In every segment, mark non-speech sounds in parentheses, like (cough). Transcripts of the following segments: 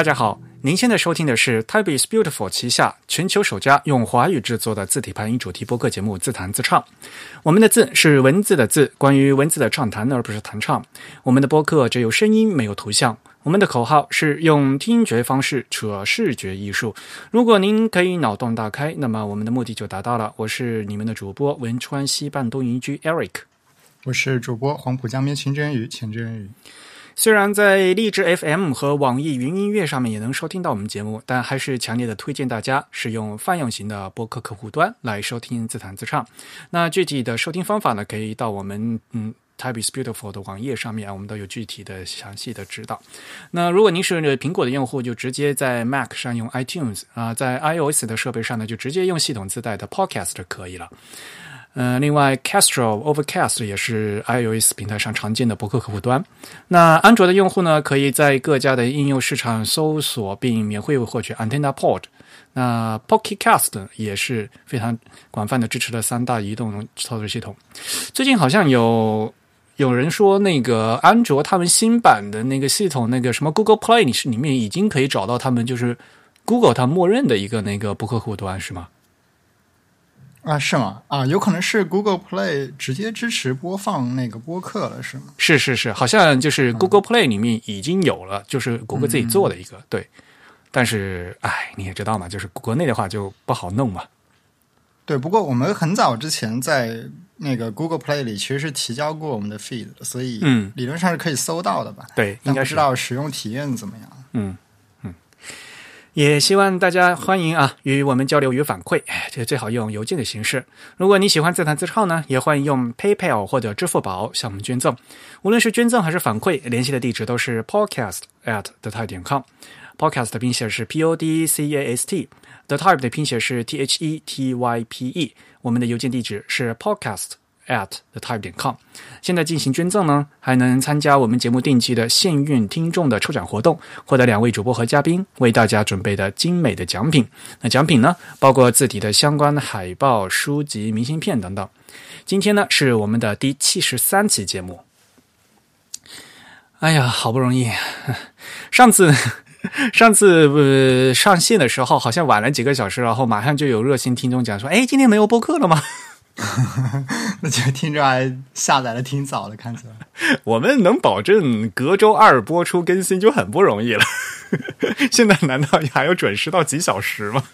大家好，您现在收听的是 Type is Beautiful 旗下全球首家用华语制作的字体配音主题播客节目《自弹自唱》。我们的字是文字的字，关于文字的畅谈而不是弹唱。我们的播客只有声音，没有图像。我们的口号是用听觉方式扯视觉艺术。如果您可以脑洞大开，那么我们的目的就达到了。我是你们的主播汶川西半东营居 Eric，我是主播黄浦江边清真鱼钱真鱼。虽然在荔枝 FM 和网易云音乐上面也能收听到我们节目，但还是强烈的推荐大家使用泛用型的播客客户端来收听自弹自唱。那具体的收听方法呢，可以到我们嗯 Type is Beautiful 的网页上面，我们都有具体的详细的指导。那如果您是苹果的用户，就直接在 Mac 上用 iTunes 啊，在 iOS 的设备上呢，就直接用系统自带的 Podcast 就可以了。呃，另外，Castro、Overcast 也是 iOS 平台上常见的博客客户端。那安卓的用户呢，可以在各家的应用市场搜索并免费获取 Antenna Pod。那 Pocket Cast 也是非常广泛的支持了三大移动操作系统。最近好像有有人说，那个安卓他们新版的那个系统，那个什么 Google Play，是里面已经可以找到他们就是 Google 它默认的一个那个博客客户端，是吗？啊，是吗？啊，有可能是 Google Play 直接支持播放那个播客了，是吗？是是是，好像就是 Google Play 里面已经有了，就是谷歌自己做的一个对。但是，哎，你也知道嘛，就是国内的话就不好弄嘛。对，不过我们很早之前在那个 Google Play 里其实是提交过我们的 feed，所以嗯，理论上是可以搜到的吧？对，应该不知道使用体验怎么样。嗯。也希望大家欢迎啊，与我们交流与反馈。这最好用邮件的形式。如果你喜欢自弹自唱呢，也欢迎用 PayPal 或者支付宝向我们捐赠。无论是捐赠还是反馈，联系的地址都是 podcast at the type 点 com。podcast 的拼写是 p o d c a s t，the type 的拼写是 t h e t y p e。我们的邮件地址是 podcast。At the type 点 com，现在进行捐赠呢，还能参加我们节目定期的幸运听众的抽奖活动，获得两位主播和嘉宾为大家准备的精美的奖品。那奖品呢，包括字体的相关海报、书籍、明信片等等。今天呢，是我们的第七十三期节目。哎呀，好不容易，上次上次呃上线的时候好像晚了几个小时，然后马上就有热心听众讲说：“哎，今天没有播客了吗？” (laughs) 那就听着还下载的挺早的，看起来。(laughs) 我们能保证隔周二播出更新就很不容易了。(laughs) 现在难道还要准时到几小时吗？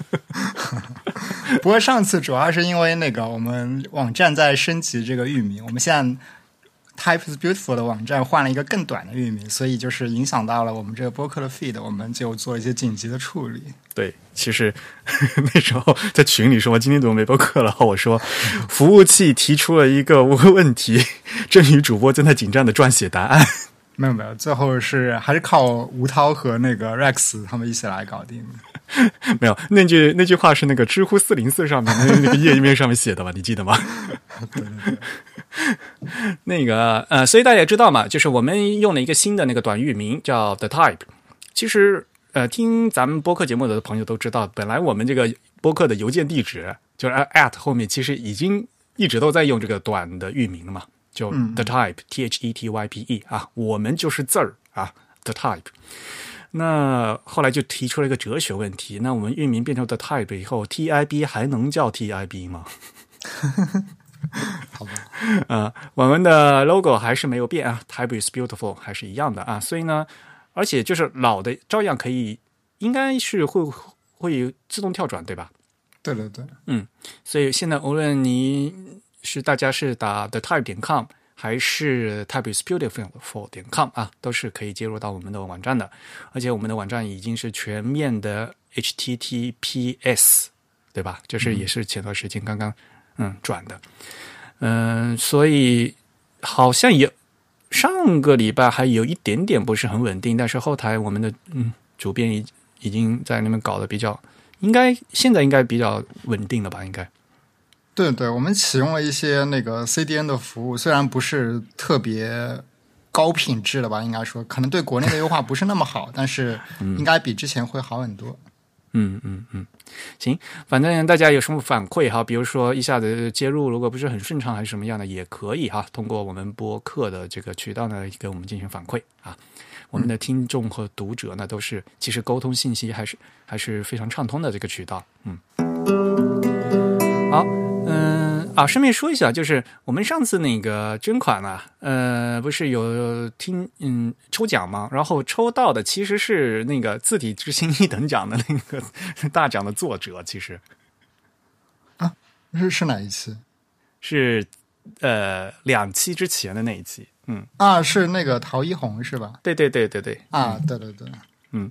不过上次主要是因为那个我们网站在升级这个域名，我们现在 Type is Beautiful 的网站换了一个更短的域名，所以就是影响到了我们这个播客的 feed，我们就做一些紧急的处理。对，其实 (laughs) 那时候在群里说今天怎么没播客了，我说服务器提出了一个问题，(laughs) 正宇主播正在紧张的撰写答案。(laughs) 没有没有，最后是还是靠吴涛和那个 Rex 他们一起来搞定的。(laughs) 没有那句那句话是那个知乎四零四上面那那个页面上面写的吧？你记得吗？对 (laughs) 对对。(laughs) 那个呃，所以大家也知道嘛，就是我们用了一个新的那个短域名叫 The Type。其实呃，听咱们播客节目的朋友都知道，本来我们这个播客的邮件地址就是 at 后面，其实已经一直都在用这个短的域名了嘛，就 The Type T H E T Y P E 啊，我们就是字儿啊，The Type。那后来就提出了一个哲学问题：那我们域名变成 The Type 以后，T I B 还能叫 T I B 吗？(laughs) 好吧，(laughs) 呃，我们的 logo 还是没有变啊，Type is beautiful 还是一样的啊，所以呢，而且就是老的照样可以，应该是会会自动跳转，对吧？对对对，嗯，所以现在无论你是大家是打 the type 点 com 还是 type is beautiful 点 com 啊，都是可以接入到我们的网站的，而且我们的网站已经是全面的 HTTPS，对吧？就是也是前段时间刚刚。嗯，转的，嗯，所以好像有上个礼拜还有一点点不是很稳定，但是后台我们的嗯主编已已经在那边搞得比较，应该现在应该比较稳定了吧？应该，对对，我们启用了一些那个 CDN 的服务，虽然不是特别高品质的吧，应该说可能对国内的优化不是那么好，(laughs) 但是应该比之前会好很多。嗯嗯嗯，行，反正大家有什么反馈哈，比如说一下子接入如果不是很顺畅还是什么样的，也可以哈，通过我们播客的这个渠道呢，给我们进行反馈啊。我们的听众和读者呢，都是其实沟通信息还是还是非常畅通的这个渠道。嗯，好，啊，顺便说一下，就是我们上次那个捐款啊，呃，不是有听嗯抽奖吗？然后抽到的其实是那个字体之星一等奖的那个 (laughs) 大奖的作者，其实啊，是是哪一期？是呃两期之前的那一期。嗯啊，是那个陶一红是吧？对对对对对啊，对对对，嗯，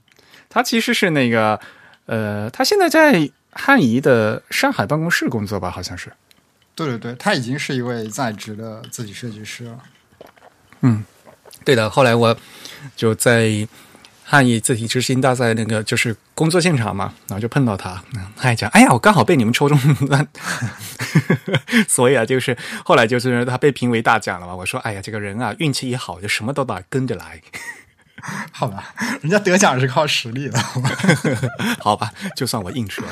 他其实是那个呃，他现在在汉仪的上海办公室工作吧？好像是。对对对，他已经是一位在职的自己设计师了。嗯，对的。后来我就在汉译字体之星大赛那个就是工作现场嘛，然后就碰到他，他还讲：“哎呀，我刚好被你们抽中了。(laughs) (laughs) ”所以啊，就是后来就是他被评为大奖了嘛。我说：“哎呀，这个人啊，运气一好，就什么都得跟着来。(laughs) ”好吧，人家得奖是靠实力的。好吧，就算我硬说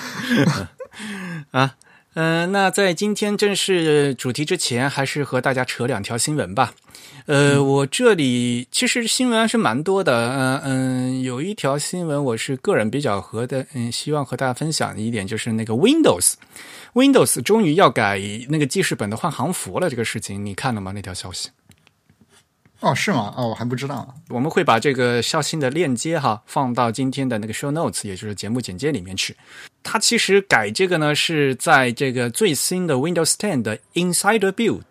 啊。嗯，那在今天正式主题之前，还是和大家扯两条新闻吧。呃，我这里其实新闻还是蛮多的。嗯嗯，有一条新闻我是个人比较和的，嗯，希望和大家分享的一点就是那个 Windows，Windows 终于要改那个记事本的换行符了，这个事情你看了吗？那条消息？哦，是吗？哦，我还不知道。我们会把这个消息的链接哈放到今天的那个 show notes，也就是节目简介里面去。它其实改这个呢，是在这个最新的 Windows 10的 Insider Build。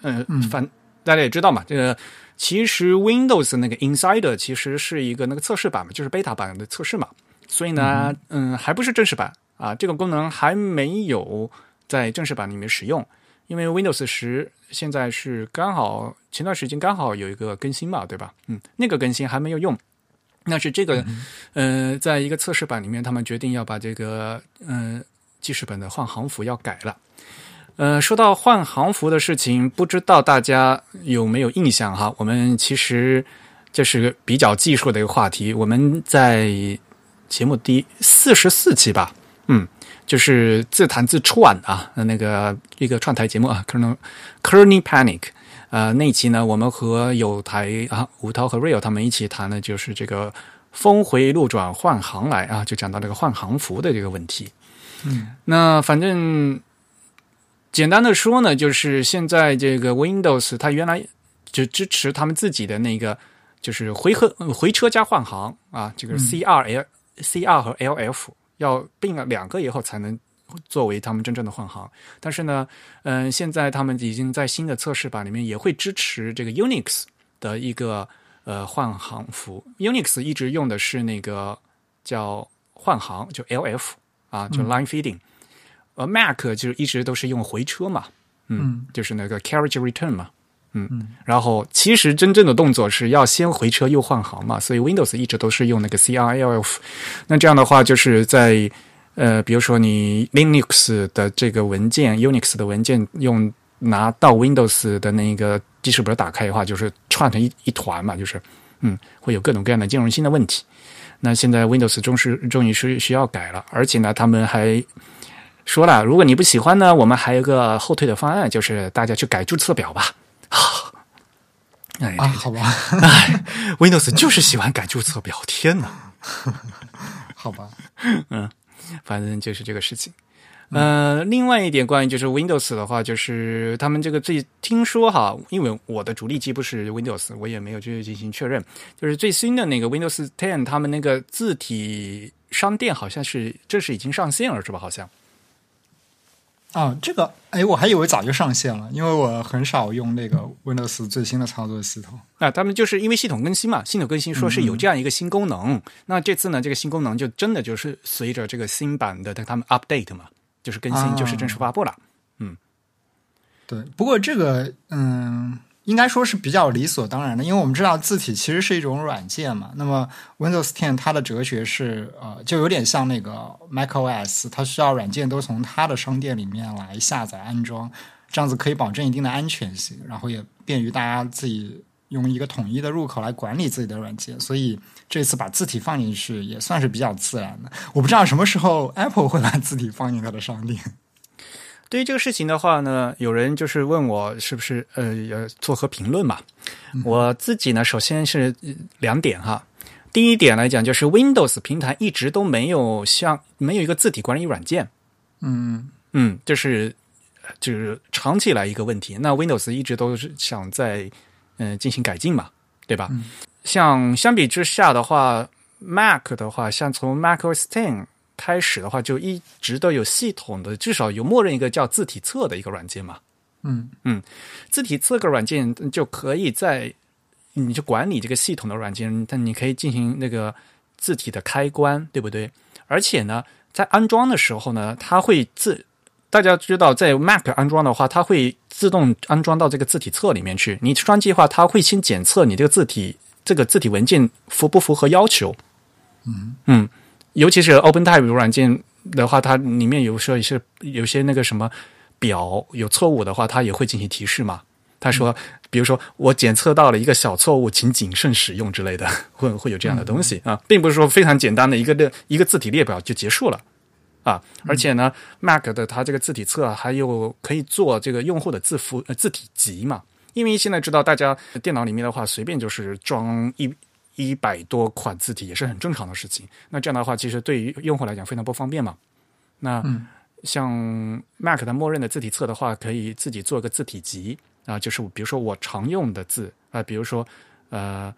嗯，反大家也知道嘛，这个其实 Windows 那个 Insider 其实是一个那个测试版嘛，就是 beta 版的测试嘛。所以呢，嗯，还不是正式版啊，这个功能还没有在正式版里面使用。因为 Windows 十现在是刚好前段时间刚好有一个更新嘛，对吧？嗯，那个更新还没有用，那是这个，呃，在一个测试版里面，他们决定要把这个嗯记事本的换行符要改了。呃，说到换行符的事情，不知道大家有没有印象哈？我们其实这是比较技术的一个话题，我们在节目第四十四期吧，嗯。就是自弹自串啊，那个一个串台节目啊，可能 Kearney Panic，呃，那期呢，我们和有台啊，吴涛和 Real 他们一起谈的，就是这个峰回路转换行来啊，就讲到这个换行服的这个问题。嗯，那反正简单的说呢，就是现在这个 Windows 它原来就支持他们自己的那个，就是回合回车加换行啊，这个 CRL、CR 和 LF。要并了两个以后才能作为他们真正的换行，但是呢，嗯，现在他们已经在新的测试版里面也会支持这个 Unix 的一个呃换行符。Unix 一直用的是那个叫换行，就 LF 啊，就 Line Feeding。而 Mac 就一直都是用回车嘛，嗯，就是那个 Carriage Return 嘛，嗯，然后其实真正的动作是要先回车又换行嘛，所以 Windows 一直都是用那个 CRLF。那这样的话，就是在呃，比如说你 Linux 的这个文件、Unix 的文件用拿到 Windows 的那个记事本打开的话，就是串成一一团嘛，就是嗯，会有各种各样的兼容性的问题。那现在 Windows 终是终于是需要改了，而且呢，他们还说了，如果你不喜欢呢，我们还有个后退的方案，就是大家去改注册表吧。(laughs) 哎，好吧，哎，Windows 就是喜欢改注册表，天哪！(laughs) 好吧，(laughs) 嗯，反正就是这个事情。呃，另外一点关于就是 Windows 的话，就是他们这个最听说哈，因为我的主力机不是 Windows，我也没有去进行确认。就是最新的那个 Windows Ten，他们那个字体商店好像是这是已经上线了，是吧？好像。啊，这个哎，我还以为早就上线了，因为我很少用那个 Windows 最新的操作系统。那他们就是因为系统更新嘛，系统更新说是有这样一个新功能。那这次呢，这个新功能就真的就是随着这个新版的他们 update 嘛，就是更新，就是正式发布了。嗯，对。不过这个，嗯。应该说是比较理所当然的，因为我们知道字体其实是一种软件嘛。那么 Windows 10它的哲学是，呃，就有点像那个 macOS，它需要软件都从它的商店里面来下载安装，这样子可以保证一定的安全性，然后也便于大家自己用一个统一的入口来管理自己的软件，所以这次把字体放进去也算是比较自然的。我不知道什么时候 Apple 会把字体放进它的商店。对于这个事情的话呢，有人就是问我是不是呃要做何评论嘛？我自己呢，首先是两点哈。第一点来讲，就是 Windows 平台一直都没有像没有一个字体管理软件，嗯嗯，这是就是长期以来一个问题。那 Windows 一直都是想在嗯、进行改进嘛，对吧？像相比之下的话，Mac 的话，像从 macOS Ten 开始的话，就一直都有系统的，至少有默认一个叫字体册的一个软件嘛。嗯嗯字体册个软件就可以在你就管理这个系统的软件，但你可以进行那个字体的开关，对不对？而且呢，在安装的时候呢，它会自大家知道，在 Mac 安装的话，它会自动安装到这个字体册里面去。你装机的话，它会先检测你这个字体这个字体文件符不符合要求。嗯嗯，尤其是 OpenType 软件的话，它里面有时候也是有些那个什么表有错误的话，它也会进行提示嘛。他说，比如说我检测到了一个小错误，请谨慎使用之类的，(laughs) 会会有这样的东西啊，并不是说非常简单的一个列一个字体列表就结束了啊。而且呢，Mac 的它这个字体册啊还有可以做这个用户的字符呃字体集嘛，因为现在知道大家电脑里面的话，随便就是装一。一百多款字体也是很正常的事情。那这样的话，其实对于用户来讲非常不方便嘛。那像 Mac 它默认的字体册的话，可以自己做一个字体集啊，就是比如说我常用的字啊，比如说呃，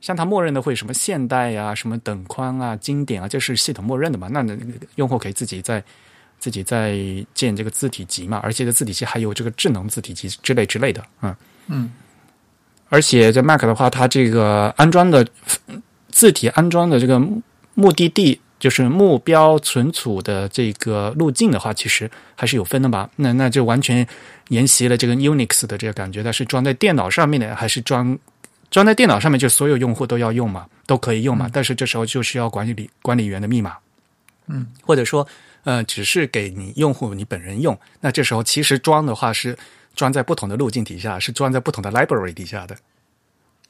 像它默认的会什么现代呀、什么等宽啊、经典啊，这是系统默认的嘛。那那用户可以自己在自己在建这个字体集嘛，而且这字体集还有这个智能字体集之类之类的，嗯嗯。而且在 Mac 的话，它这个安装的字体安装的这个目的地，就是目标存储的这个路径的话，其实还是有分的吧？那那就完全沿袭了这个 Unix 的这个感觉。它是装在电脑上面的，还是装装在电脑上面，就所有用户都要用嘛，都可以用嘛？但是这时候就需要管理管理员的密码，嗯，或者说呃，只是给你用户你本人用。那这时候其实装的话是。装在不同的路径底下，是装在不同的 library 底下的。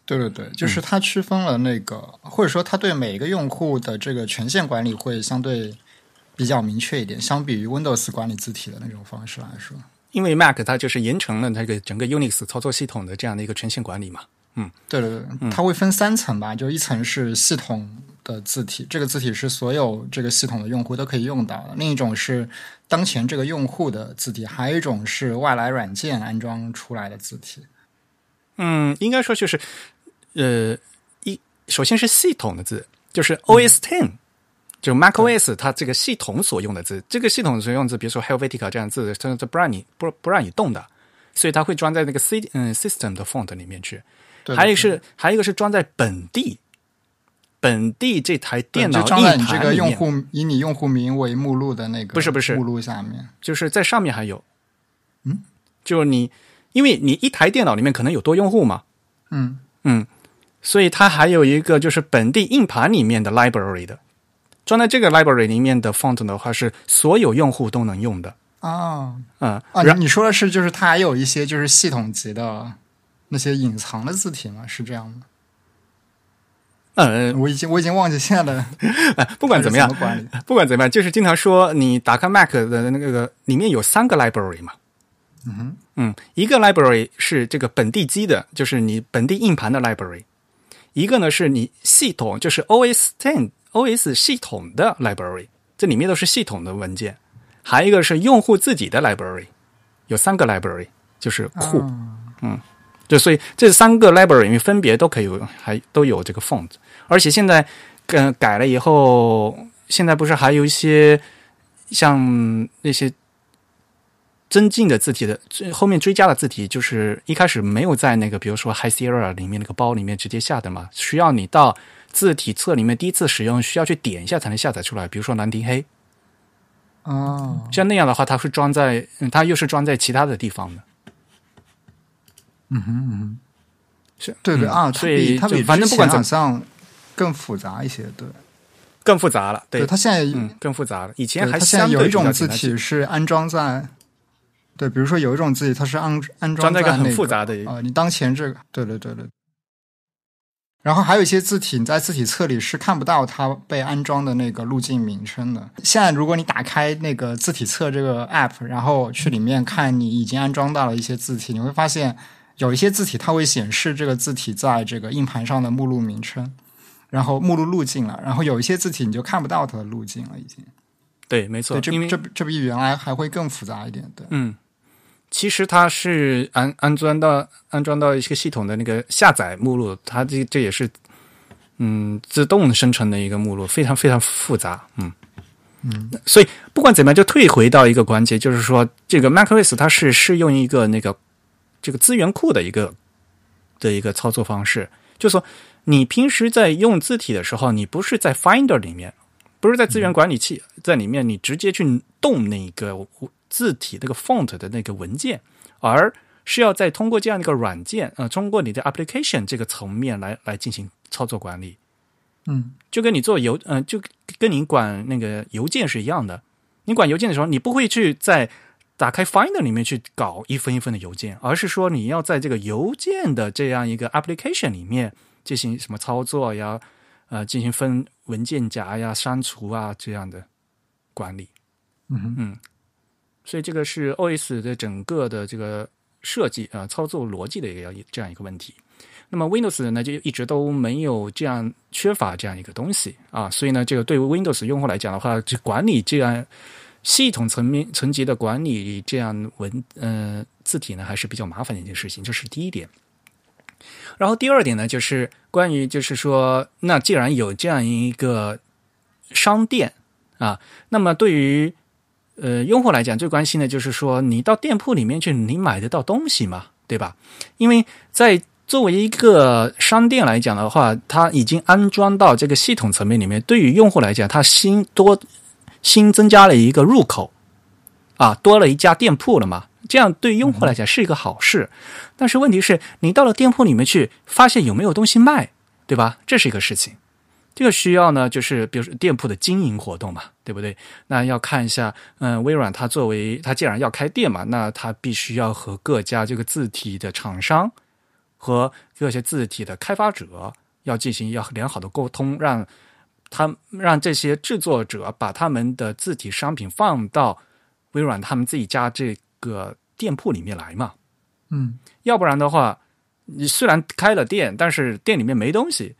对对对，就是它区分了那个，或者说它对每一个用户的这个权限管理会相对比较明确一点，相比于 Windows 管理字体的那种方式来说。因为 Mac 它就是延承了那个整个 Unix 操作系统的这样的一个权限管理嘛。嗯，对对对，它会分三层吧，就一层是系统的字体，这个字体是所有这个系统的用户都可以用到的；另一种是当前这个用户的字体，还有一种是外来软件安装出来的字体。嗯，应该说就是，呃，一首先是系统的字，就是 OS Ten，、就 macOS 它这个系统所用的字，这个系统所用的字，比如说 Helvetica 这样的字，它它不让你不不让你动的，所以它会装在那个 C 嗯 System 的 font 里面去。对还有一个是还有一个是装在本地。本地这台电脑硬你这个用户以你用户名为目录的那个不是不是。目录下面。就是在上面还有，嗯，就是你，因为你一台电脑里面可能有多用户嘛，嗯。嗯，所以它还有一个就是本地硬盘里面的 library 的，装在这个 library 里面的 font 的话是所有用户都能用的，啊嗯，啊，你说的是就是它还有一些就是系统级的那些隐藏的字体吗？是这样吗？呃，我已经我已经忘记现在的 (laughs) 不管怎么样。不管怎么样，就是经常说你打开 Mac 的那个里面有三个 library 嘛，嗯哼，嗯，一个 library 是这个本地机的，就是你本地硬盘的 library；一个呢是你系统，就是 OS Ten OS 系统的 library，这里面都是系统的文件；还有一个是用户自己的 library，有三个 library，就是库。啊就所以这三个 library 里面分别都可以有，还都有这个 font，而且现在跟改了以后，现在不是还有一些像那些增进的字体的最后面追加的字体，就是一开始没有在那个比如说 High Sierra 里面那个包里面直接下的嘛，需要你到字体册里面第一次使用需要去点一下才能下载出来，比如说兰亭黑，哦，像那样的话，它是装在，嗯它又是装在其他的地方的。嗯哼嗯哼，是对对、嗯啊，它所以比它比反正不管怎么好像更复杂一些，对，更复杂了，对，它现在嗯，更复杂了。以前还对它现在相对比较有一种字体是安装在，对，比如说有一种字体它是安安装在那个很复杂的啊、你当前这个，对对对对，然后还有一些字体，你在字体册里是看不到它被安装的那个路径名称的。现在如果你打开那个字体册这个 app，然后去里面看你已经安装到了一些字体，你会发现有一些字体它会显示这个字体在这个硬盘上的目录名称，然后目录路径了。然后有一些字体你就看不到它的路径了，已经。对，没错，这这这比原来还会更复杂一点。对，嗯。其实它是安安装到安装到一个系统的那个下载目录，它这这也是嗯自动生成的一个目录，非常非常复杂，嗯嗯。所以不管怎么样，就退回到一个关节，就是说这个 macOS 它是适用一个那个这个资源库的一个的一个操作方式，就是说你平时在用字体的时候，你不是在 Finder 里面，不是在资源管理器在里面，你直接去动那个。字体那个 font 的那个文件，而是要再通过这样一个软件，呃，通过你的 application 这个层面来来进行操作管理。嗯，就跟你做邮，嗯，就跟你管那个邮件是一样的。你管邮件的时候，你不会去在打开 Finder 里面去搞一份一份的邮件，而是说你要在这个邮件的这样一个 application 里面进行什么操作呀，呃，进行分文件夹呀、删除啊这样的管理。嗯嗯。所以这个是 OS 的整个的这个设计啊，操作逻辑的一个这样一个问题。那么 Windows 呢，就一直都没有这样缺乏这样一个东西啊。所以呢，这个对于 Windows 用户来讲的话，就管理这样系统层面层级的管理这样文呃字体呢，还是比较麻烦的一件事情。这是第一点。然后第二点呢，就是关于就是说，那既然有这样一个商店啊，那么对于呃，用户来讲最关心的就是说，你到店铺里面去，你买得到东西吗？对吧？因为在作为一个商店来讲的话，它已经安装到这个系统层面里面，对于用户来讲，它新多新增加了一个入口啊，多了一家店铺了嘛。这样对用户来讲是一个好事。但是问题是你到了店铺里面去，发现有没有东西卖，对吧？这是一个事情。这个需要呢，就是比如说店铺的经营活动嘛，对不对？那要看一下，嗯，微软它作为它既然要开店嘛，那它必须要和各家这个字体的厂商和各些字体的开发者要进行要良好的沟通，让他让这些制作者把他们的字体商品放到微软他们自己家这个店铺里面来嘛。嗯，要不然的话，你虽然开了店，但是店里面没东西。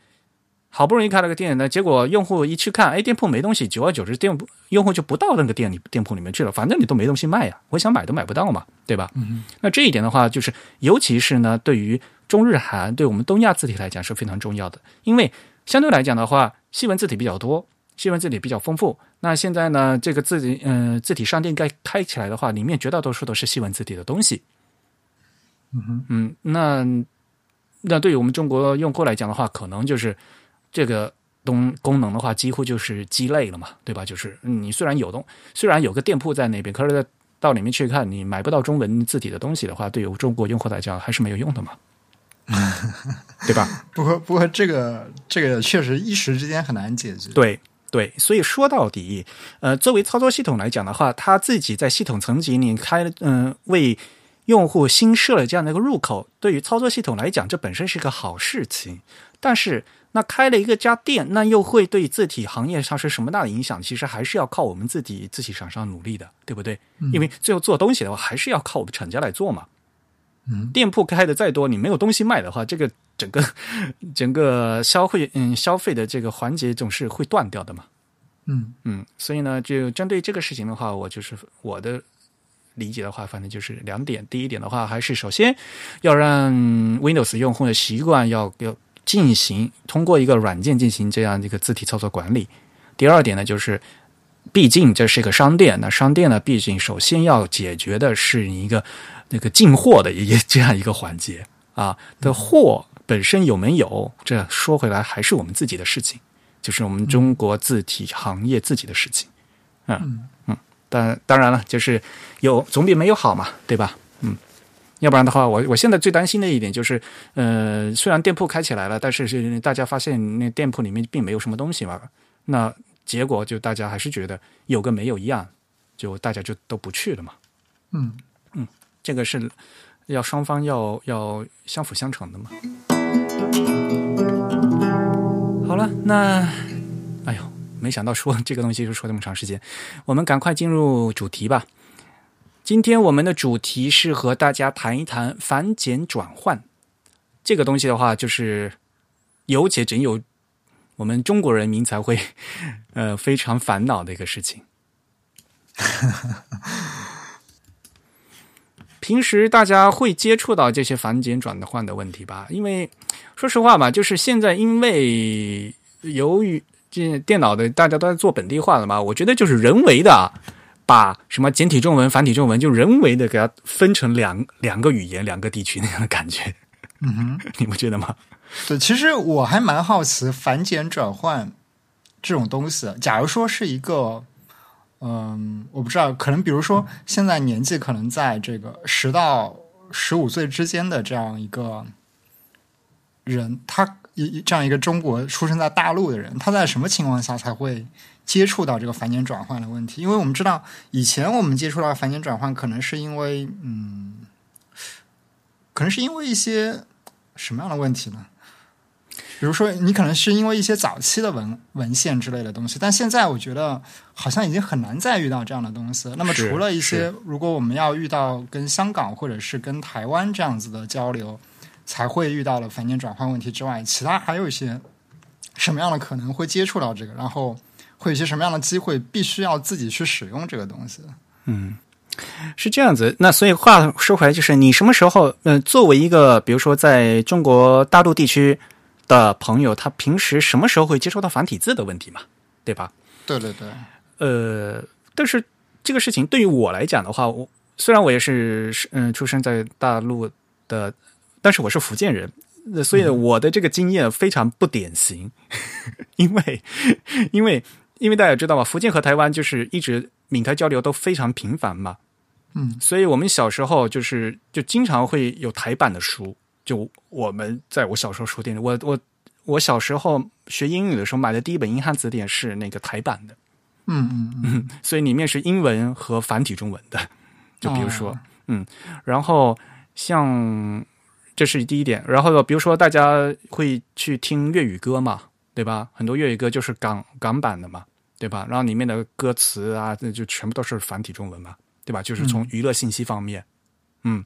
好不容易开了个店呢，结果用户一去看，哎，店铺没东西，久而久之，店铺用户就不到那个店里店铺里面去了。反正你都没东西卖呀，我想买都买不到嘛，对吧？嗯。那这一点的话，就是尤其是呢，对于中日韩，对我们东亚字体来讲是非常重要的，因为相对来讲的话，西文字体比较多，西文字体比较丰富。那现在呢，这个字体，嗯，字体商店该开起来的话，里面绝大多数都是西文字体的东西。嗯哼。嗯，那那对于我们中国用户来讲的话，可能就是。这个东功能的话，几乎就是鸡肋了嘛，对吧？就是你虽然有东，虽然有个店铺在那边，可是到里面去看，你买不到中文字体的东西的话，对于中国用户来讲还是没有用的嘛，对吧？(laughs) 不过，不过这个这个确实一时之间很难解决。对对，所以说到底，呃，作为操作系统来讲的话，它自己在系统层级里开，嗯，为用户新设了这样的一个入口，对于操作系统来讲，这本身是个好事情，但是。那开了一个家店，那又会对字体行业上是什么大的影响？其实还是要靠我们自己自己厂商努力的，对不对？因为最后做东西的话，还是要靠我们厂家来做嘛。嗯，店铺开的再多，你没有东西卖的话，这个整个 (laughs) 整个消费嗯消费的这个环节总是会断掉的嘛。嗯嗯，所以呢，就针对这个事情的话，我就是我的理解的话，反正就是两点。第一点的话，还是首先要让 Windows 用户的习惯要要。进行通过一个软件进行这样一个字体操作管理。第二点呢，就是毕竟这是一个商店，那商店呢，毕竟首先要解决的是一个那个进货的一个这样一个环节啊。的货本身有没有，这说回来还是我们自己的事情，就是我们中国字体行业自己的事情。嗯嗯，但当然了，就是有总比没有好嘛，对吧？嗯。要不然的话，我我现在最担心的一点就是，呃，虽然店铺开起来了，但是是大家发现那店铺里面并没有什么东西嘛，那结果就大家还是觉得有跟没有一样，就大家就都不去了嘛。嗯嗯，这个是要双方要要相辅相成的嘛。好了，那，哎呦，没想到说这个东西就说这么长时间，我们赶快进入主题吧。今天我们的主题是和大家谈一谈繁简转换这个东西的话，就是有且仅有我们中国人民才会呃非常烦恼的一个事情。(laughs) 平时大家会接触到这些繁简转换的问题吧？因为 (tsk) 说实话吧，就是现在因为由于这电脑的大家都在做本地化了嘛，我觉得就是人为的把什么简体中文、繁体中文就人为的给它分成两 (laughs) 两个语言、两个地区那样的感觉。嗯哼，你不觉得吗？对，其实我还蛮好奇繁简转换这种东西。假如说是一个。嗯，我不知道，可能比如说现在年纪可能在这个十到十五岁之间的这样一个人，他一这样一个中国出生在大陆的人，他在什么情况下才会接触到这个繁简转换的问题？因为我们知道以前我们接触到繁简转换，可能是因为嗯，可能是因为一些什么样的问题呢？比如说，你可能是因为一些早期的文文献之类的东西，但现在我觉得好像已经很难再遇到这样的东西。那么，除了一些，如果我们要遇到跟香港或者是跟台湾这样子的交流，才会遇到了繁简转换问题之外，其他还有一些什么样的可能会接触到这个？然后会有一些什么样的机会，必须要自己去使用这个东西？嗯，是这样子。那所以话说回来，就是你什么时候，嗯，作为一个，比如说在中国大陆地区。的朋友，他平时什么时候会接触到繁体字的问题嘛？对吧？对对对。呃，但是这个事情对于我来讲的话，我虽然我也是嗯出生在大陆的，但是我是福建人，所以我的这个经验非常不典型。(laughs) 因为因为因为大家知道嘛，福建和台湾就是一直闽台交流都非常频繁嘛。嗯，所以我们小时候就是就经常会有台版的书。就我们在我小时候书店里，我我我小时候学英语的时候买的第一本英汉词典是那个台版的，嗯嗯嗯，(laughs) 所以里面是英文和繁体中文的。(laughs) 就比如说，嗯，然后像这是第一点，然后比如说大家会去听粤语歌嘛，对吧？很多粤语歌就是港港版的嘛，对吧？然后里面的歌词啊，那就全部都是繁体中文嘛，对吧？就是从娱乐信息方面，嗯。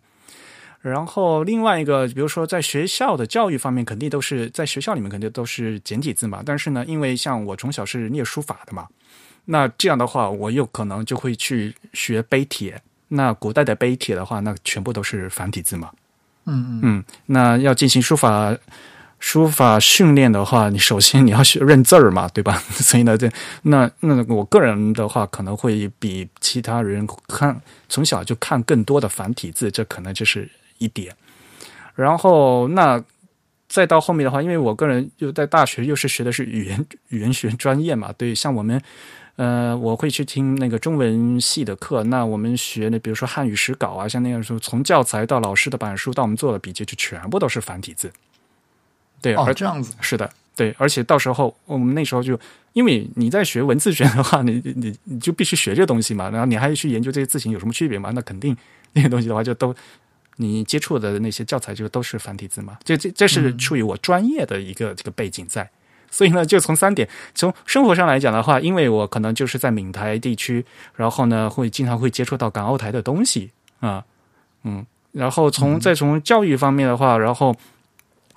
然后另外一个，比如说在学校的教育方面，肯定都是在学校里面肯定都是简体字嘛。但是呢，因为像我从小是念书法的嘛，那这样的话，我有可能就会去学碑帖。那古代的碑帖的话，那全部都是繁体字嘛。嗯嗯嗯。那要进行书法书法训练的话，你首先你要学认字儿嘛，对吧？(laughs) 所以呢，这那那我个人的话，可能会比其他人看从小就看更多的繁体字，这可能就是。一点，然后那再到后面的话，因为我个人又在大学又是学的是语言语言学专业嘛，对，像我们呃，我会去听那个中文系的课，那我们学的比如说汉语史稿啊，像那样说，从教材到老师的板书到我们做的笔记，就全部都是繁体字。对，哦，这样子是的，对，而且到时候我们那时候就，因为你在学文字学的话，你你你就必须学这东西嘛，然后你还去研究这些字形有什么区别嘛，那肯定那些东西的话就都。你接触的那些教材就都是繁体字嘛？这这这是出于我专业的一个这个背景在，所以呢，就从三点，从生活上来讲的话，因为我可能就是在闽台地区，然后呢会经常会接触到港澳台的东西啊，嗯，然后从再从教育方面的话，然后。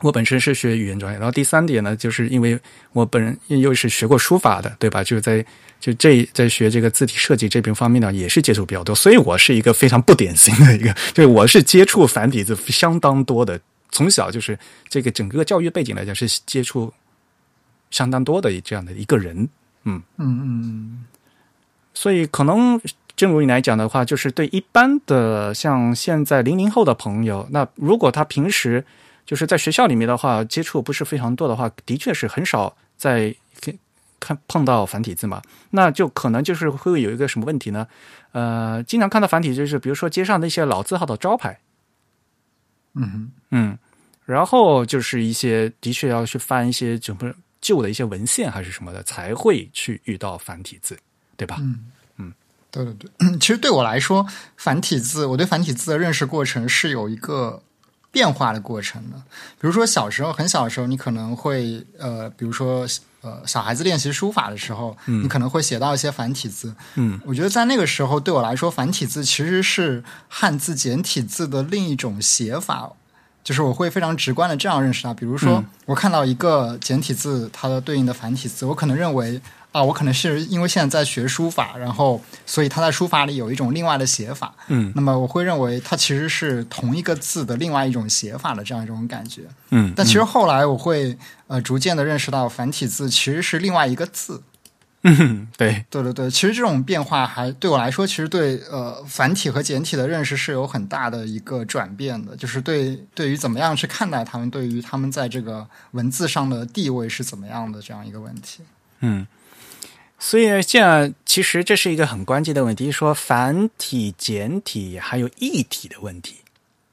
我本身是学语言专业，然后第三点呢，就是因为我本人又是学过书法的，对吧？就是在就这在学这个字体设计这边方面呢，也是接触比较多，所以我是一个非常不典型的一个，(laughs) 就是我是接触繁体字相当多的，从小就是这个整个教育背景来讲是接触相当多的这样的一个人，嗯嗯嗯，所以可能正如你来讲的话，就是对一般的像现在零零后的朋友，那如果他平时。就是在学校里面的话，接触不是非常多的话，的确是很少在看碰到繁体字嘛。那就可能就是会有一个什么问题呢？呃，经常看到繁体就是比如说街上那些老字号的招牌，嗯嗯，然后就是一些的确要去翻一些什么旧的一些文献还是什么的，才会去遇到繁体字，对吧？嗯嗯，对对对。(coughs) 其实对我来说，繁体字，我对繁体字的认识过程是有一个。变化的过程呢？比如说小时候很小的时候，你可能会呃，比如说呃，小孩子练习书法的时候，你可能会写到一些繁体字。嗯，我觉得在那个时候对我来说，繁体字其实是汉字简体字的另一种写法。就是我会非常直观的这样认识它。比如说，我看到一个简体字，它的对应的繁体字，我可能认为啊，我可能是因为现在在学书法，然后所以他在书法里有一种另外的写法。嗯，那么我会认为它其实是同一个字的另外一种写法的这样一种感觉。嗯，但其实后来我会呃逐渐的认识到，繁体字其实是另外一个字。嗯，对，对对对，其实这种变化还对我来说，其实对呃繁体和简体的认识是有很大的一个转变的，就是对对于怎么样去看待他们，对于他们在这个文字上的地位是怎么样的这样一个问题。嗯，所以这样其实这是一个很关键的问题，说繁体、简体还有异体的问题，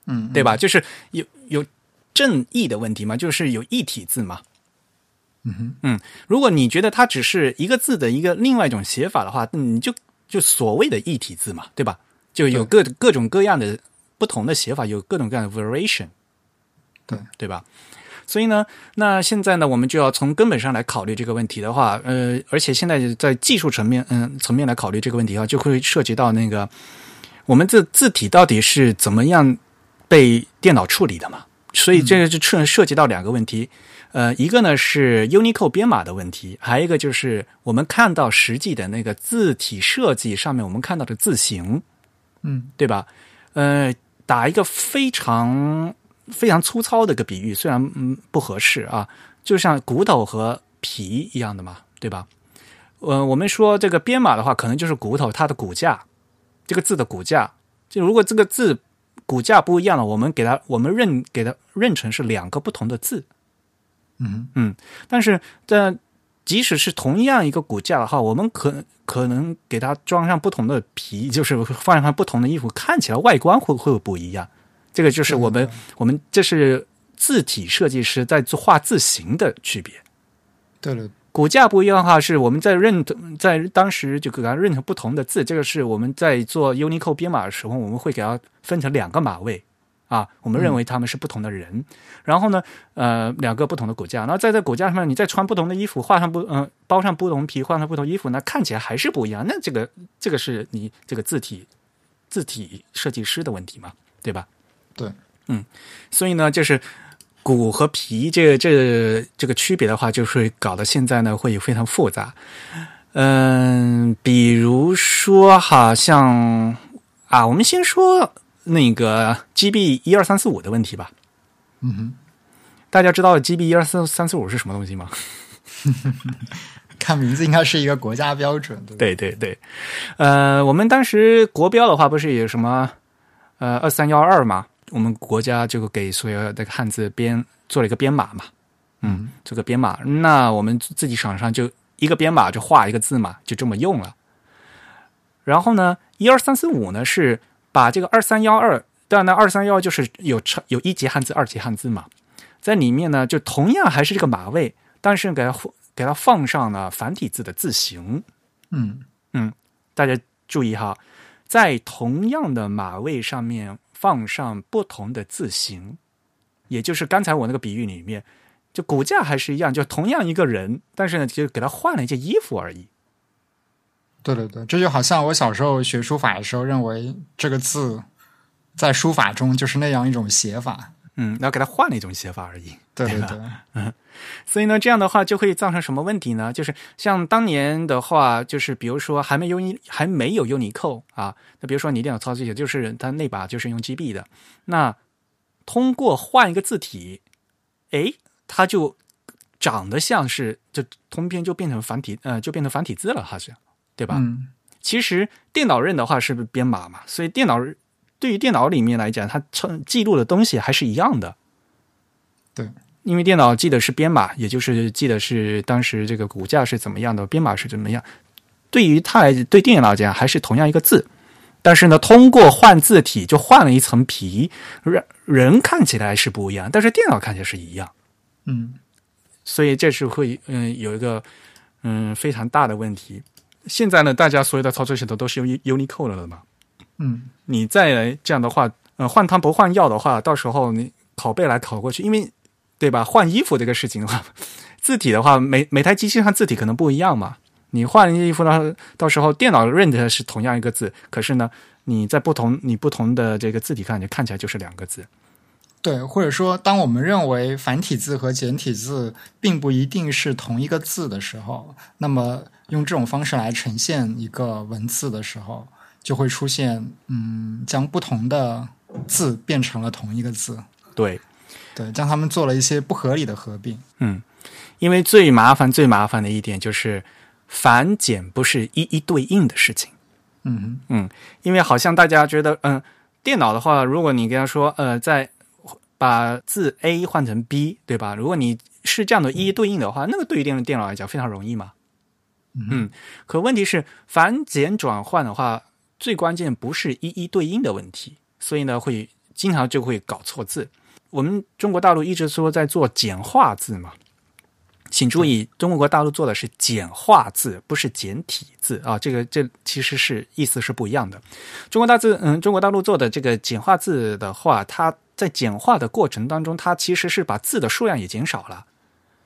嗯，对吧？就是有有正义的问题嘛，就是有异体字嘛。嗯哼，嗯，如果你觉得它只是一个字的一个另外一种写法的话，你就就所谓的异体字嘛，对吧？就有各各种各样的不同的写法，有各种各样的 variation，对对吧？所以呢，那现在呢，我们就要从根本上来考虑这个问题的话，呃，而且现在在技术层面，嗯，层面来考虑这个问题啊，就会涉及到那个我们这字体到底是怎么样被电脑处理的嘛？所以这个就涉涉及到两个问题。呃，一个呢是 Unicode 编码的问题，还有一个就是我们看到实际的那个字体设计上面，我们看到的字形，嗯，对吧？呃，打一个非常非常粗糙的一个比喻，虽然嗯不合适啊，就像骨头和皮一样的嘛，对吧？呃，我们说这个编码的话，可能就是骨头它的骨架，这个字的骨架。就如果这个字骨架不一样了，我们给它我们认给它认成是两个不同的字。嗯嗯，但是这即使是同样一个骨架的话，我们可可能给它装上不同的皮，就是放上不同的衣服，看起来外观会会不一样。这个就是我们我们这是字体设计师在做画字形的区别。对了，骨架不一样的话，是我们在认在当时就给它认成不同的字。这个是我们在做 Unicode 编码的时候，我们会给它分成两个码位。啊，我们认为他们是不同的人，然后呢，呃，两个不同的骨架，然后在这骨架上面，你再穿不同的衣服，画上不，嗯，包上不同皮，换上不同衣服，那看起来还是不一样。那这个，这个是你这个字体字体设计师的问题嘛，对吧？对，嗯，所以呢，就是骨和皮这个这这个区别的话，就是搞得现在呢会非常复杂。嗯，比如说，哈，像啊，我们先说。那个 GB 一二三四五的问题吧，嗯哼，大家知道 GB 一二三三四五是什么东西吗？(laughs) 看名字应该是一个国家标准，对对对，呃，我们当时国标的话不是有什么呃二三幺二嘛？我们国家就给所有的汉字编做了一个编码嘛，嗯，这个编码，那我们自己手上就一个编码就画一个字嘛，就这么用了。然后呢，一二三四五呢是。把这个二三幺二，当然呢，二三幺就是有成有一级汉字、二级汉字嘛，在里面呢，就同样还是这个码位，但是给它给它放上了繁体字的字形。嗯嗯，大家注意哈，在同样的码位上面放上不同的字形，也就是刚才我那个比喻里面，就骨架还是一样，就同样一个人，但是呢，就给他换了一件衣服而已。对对对，这就好像我小时候学书法的时候，认为这个字在书法中就是那样一种写法，嗯，然后给它换了一种写法而已。对对对，嗯，(laughs) 所以呢，这样的话就会造成什么问题呢？就是像当年的话，就是比如说还没有你还没有 Unicode 啊，那比如说你电脑操作写就是它那把就是用 GB 的，那通过换一个字体，哎，它就长得像是就通篇就变成繁体，呃，就变成繁体字了，好像。对吧？嗯，其实电脑认的话是编码嘛，所以电脑对于电脑里面来讲，它记记录的东西还是一样的。对，因为电脑记得是编码，也就是记得是当时这个股价是怎么样的，编码是怎么样。对于它来对电脑讲还是同样一个字，但是呢，通过换字体就换了一层皮，人人看起来是不一样，但是电脑看起来是一样。嗯，所以这是会嗯有一个嗯非常大的问题。现在呢，大家所有的操作系统都是用 Unicode 了嘛？嗯，你再来这样的话，呃，换汤不换药的话，到时候你拷贝来拷过去，因为对吧？换衣服这个事情的话，(laughs) 字体的话，每每台机器上字体可能不一样嘛。你换衣服呢，到时候电脑认的是同样一个字，可是呢，你在不同你不同的这个字体看，就看起来就是两个字。对，或者说，当我们认为繁体字和简体字并不一定是同一个字的时候，那么用这种方式来呈现一个文字的时候，就会出现嗯，将不同的字变成了同一个字。对，对，将它们做了一些不合理的合并。嗯，因为最麻烦、最麻烦的一点就是繁简不是一一对应的事情。嗯嗯，因为好像大家觉得，嗯，电脑的话，如果你跟他说，呃，在把字 A 换成 B，对吧？如果你是这样的一一对应的话，那个对于电电脑来讲非常容易嘛。嗯，可问题是繁简转换的话，最关键不是一一对应的问题，所以呢，会经常就会搞错字。我们中国大陆一直说在做简化字嘛，请注意，中国大陆做的是简化字，不是简体字啊。这个这其实是意思是不一样的。中国大字，嗯，中国大陆做的这个简化字的话，它在简化的过程当中，它其实是把字的数量也减少了。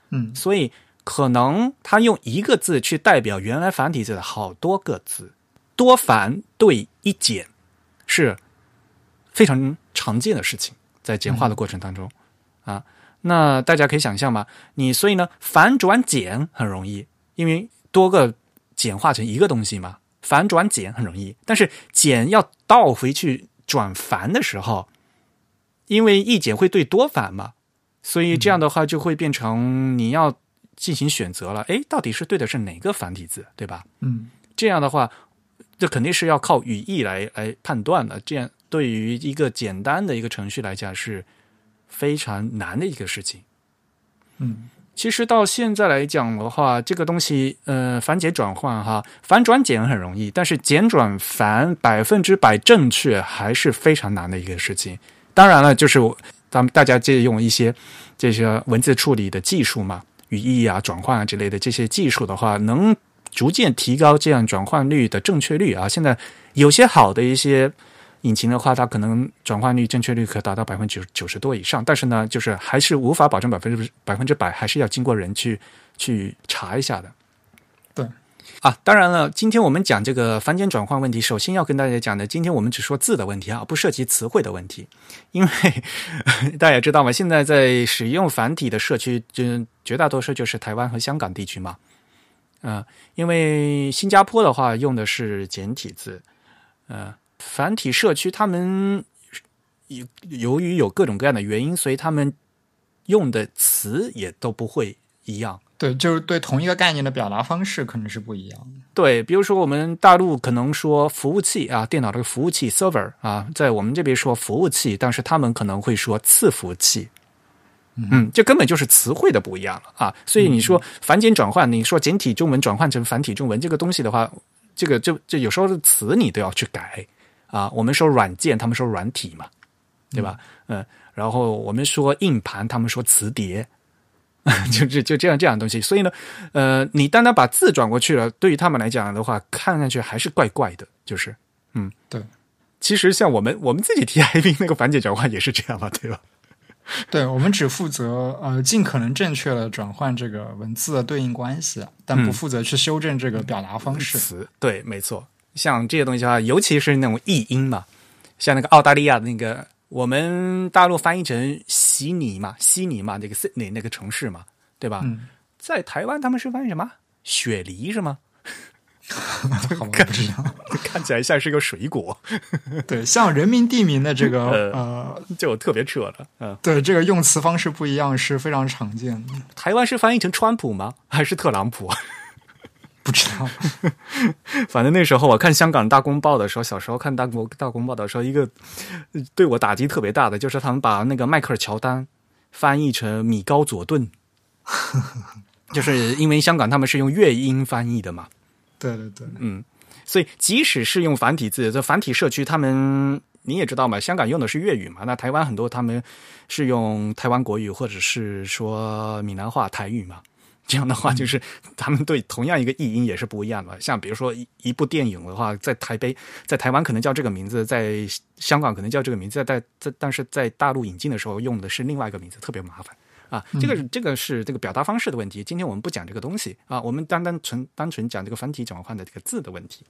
嗯，所以可能它用一个字去代表原来繁体字的好多个字，多繁对一简是非常常见的事情，在简化的过程当中、啊。那大家可以想象嘛，你所以呢，繁转简很容易，因为多个简化成一个东西嘛，繁转简很容易。但是简要倒回去转繁的时候，因为一简会对多繁嘛，所以这样的话就会变成你要进行选择了。诶，到底是对的是哪个繁体字，对吧？嗯这样的话，这肯定是要靠语义来来判断的。这样对于一个简单的一个程序来讲是非常难的一个事情。嗯其实到现在来讲的话，这个东西，呃，繁简转换哈，繁转简很容易，但是简转繁百分之百正确还是非常难的一个事情。当然了，就是咱们大家借用一些这些文字处理的技术嘛，语义啊、转换啊之类的这些技术的话，能逐渐提高这样转换率的正确率啊。现在有些好的一些引擎的话，它可能转换率正确率可达到百分之九九十多以上，但是呢，就是还是无法保证百分之百分之百，还是要经过人去去查一下的。对啊，当然了，今天我们讲这个繁简转换问题，首先要跟大家讲的，今天我们只说字的问题啊，不涉及词汇的问题，因为 (laughs) 大家也知道嘛，现在在使用繁体的社区，就绝大多数就是台湾和香港地区嘛。嗯、因为新加坡的话用的是简体字，呃，繁体社区他们由由于有各种各样的原因，所以他们用的词也都不会一样。对，就是对同一个概念的表达方式可能是不一样的。对，比如说我们大陆可能说服务器啊，电脑这个服务器 server 啊，在我们这边说服务器，但是他们可能会说伺服务器。嗯，这根本就是词汇的不一样了啊！所以你说繁简转换，你说简体中文转换成繁体中文这个东西的话，这个就就有时候的词你都要去改啊。我们说软件，他们说软体嘛，对吧？嗯，然后我们说硬盘，他们说磁碟。(laughs) 就就就这样这样的东西，所以呢，呃，你单单把字转过去了，对于他们来讲的话，看上去还是怪怪的，就是，嗯，对。其实像我们我们自己 TIP 那个繁简转换也是这样嘛，对吧？(laughs) 对，我们只负责呃尽可能正确的转换这个文字的对应关系，但不负责去修正这个表达方式。词对，没错。像这些东西的话，尤其是那种译音嘛，像那个澳大利亚的那个，我们大陆翻译成悉尼嘛，悉尼嘛，那个 Sydney 那个城市嘛，对吧？嗯，在台湾他们是翻译什么？雪梨是吗？(laughs) 好吧，不知道。(laughs) 看起来像是一个水果，(laughs) 对，像人民地名的这个呃呃，就特别扯了。嗯，对这个用词方式不一样是非常常见的。台湾是翻译成川普吗？还是特朗普？不知道，反正那时候我看香港大公报的时候，小时候看大公大公报的时候，一个对我打击特别大的，就是他们把那个迈克尔乔丹翻译成米高佐顿，就是因为香港他们是用粤音翻译的嘛，对对对，嗯，所以即使是用繁体字，这繁体社区他们你也知道嘛，香港用的是粤语嘛，那台湾很多他们是用台湾国语或者是说闽南话、台语嘛。这样的话，就是他们对同样一个译音也是不一样的。像比如说一一部电影的话，在台北、(laughs) 在台湾可能叫这个名字，在香港可能叫这个名字，在在但是在大陆引进的时候用的是另外一个名字，特别麻烦啊。这个这个是这个表达方式的问题。今天我们不讲这个东西啊，我们单单纯单纯讲这个繁体转换的这个字的问题。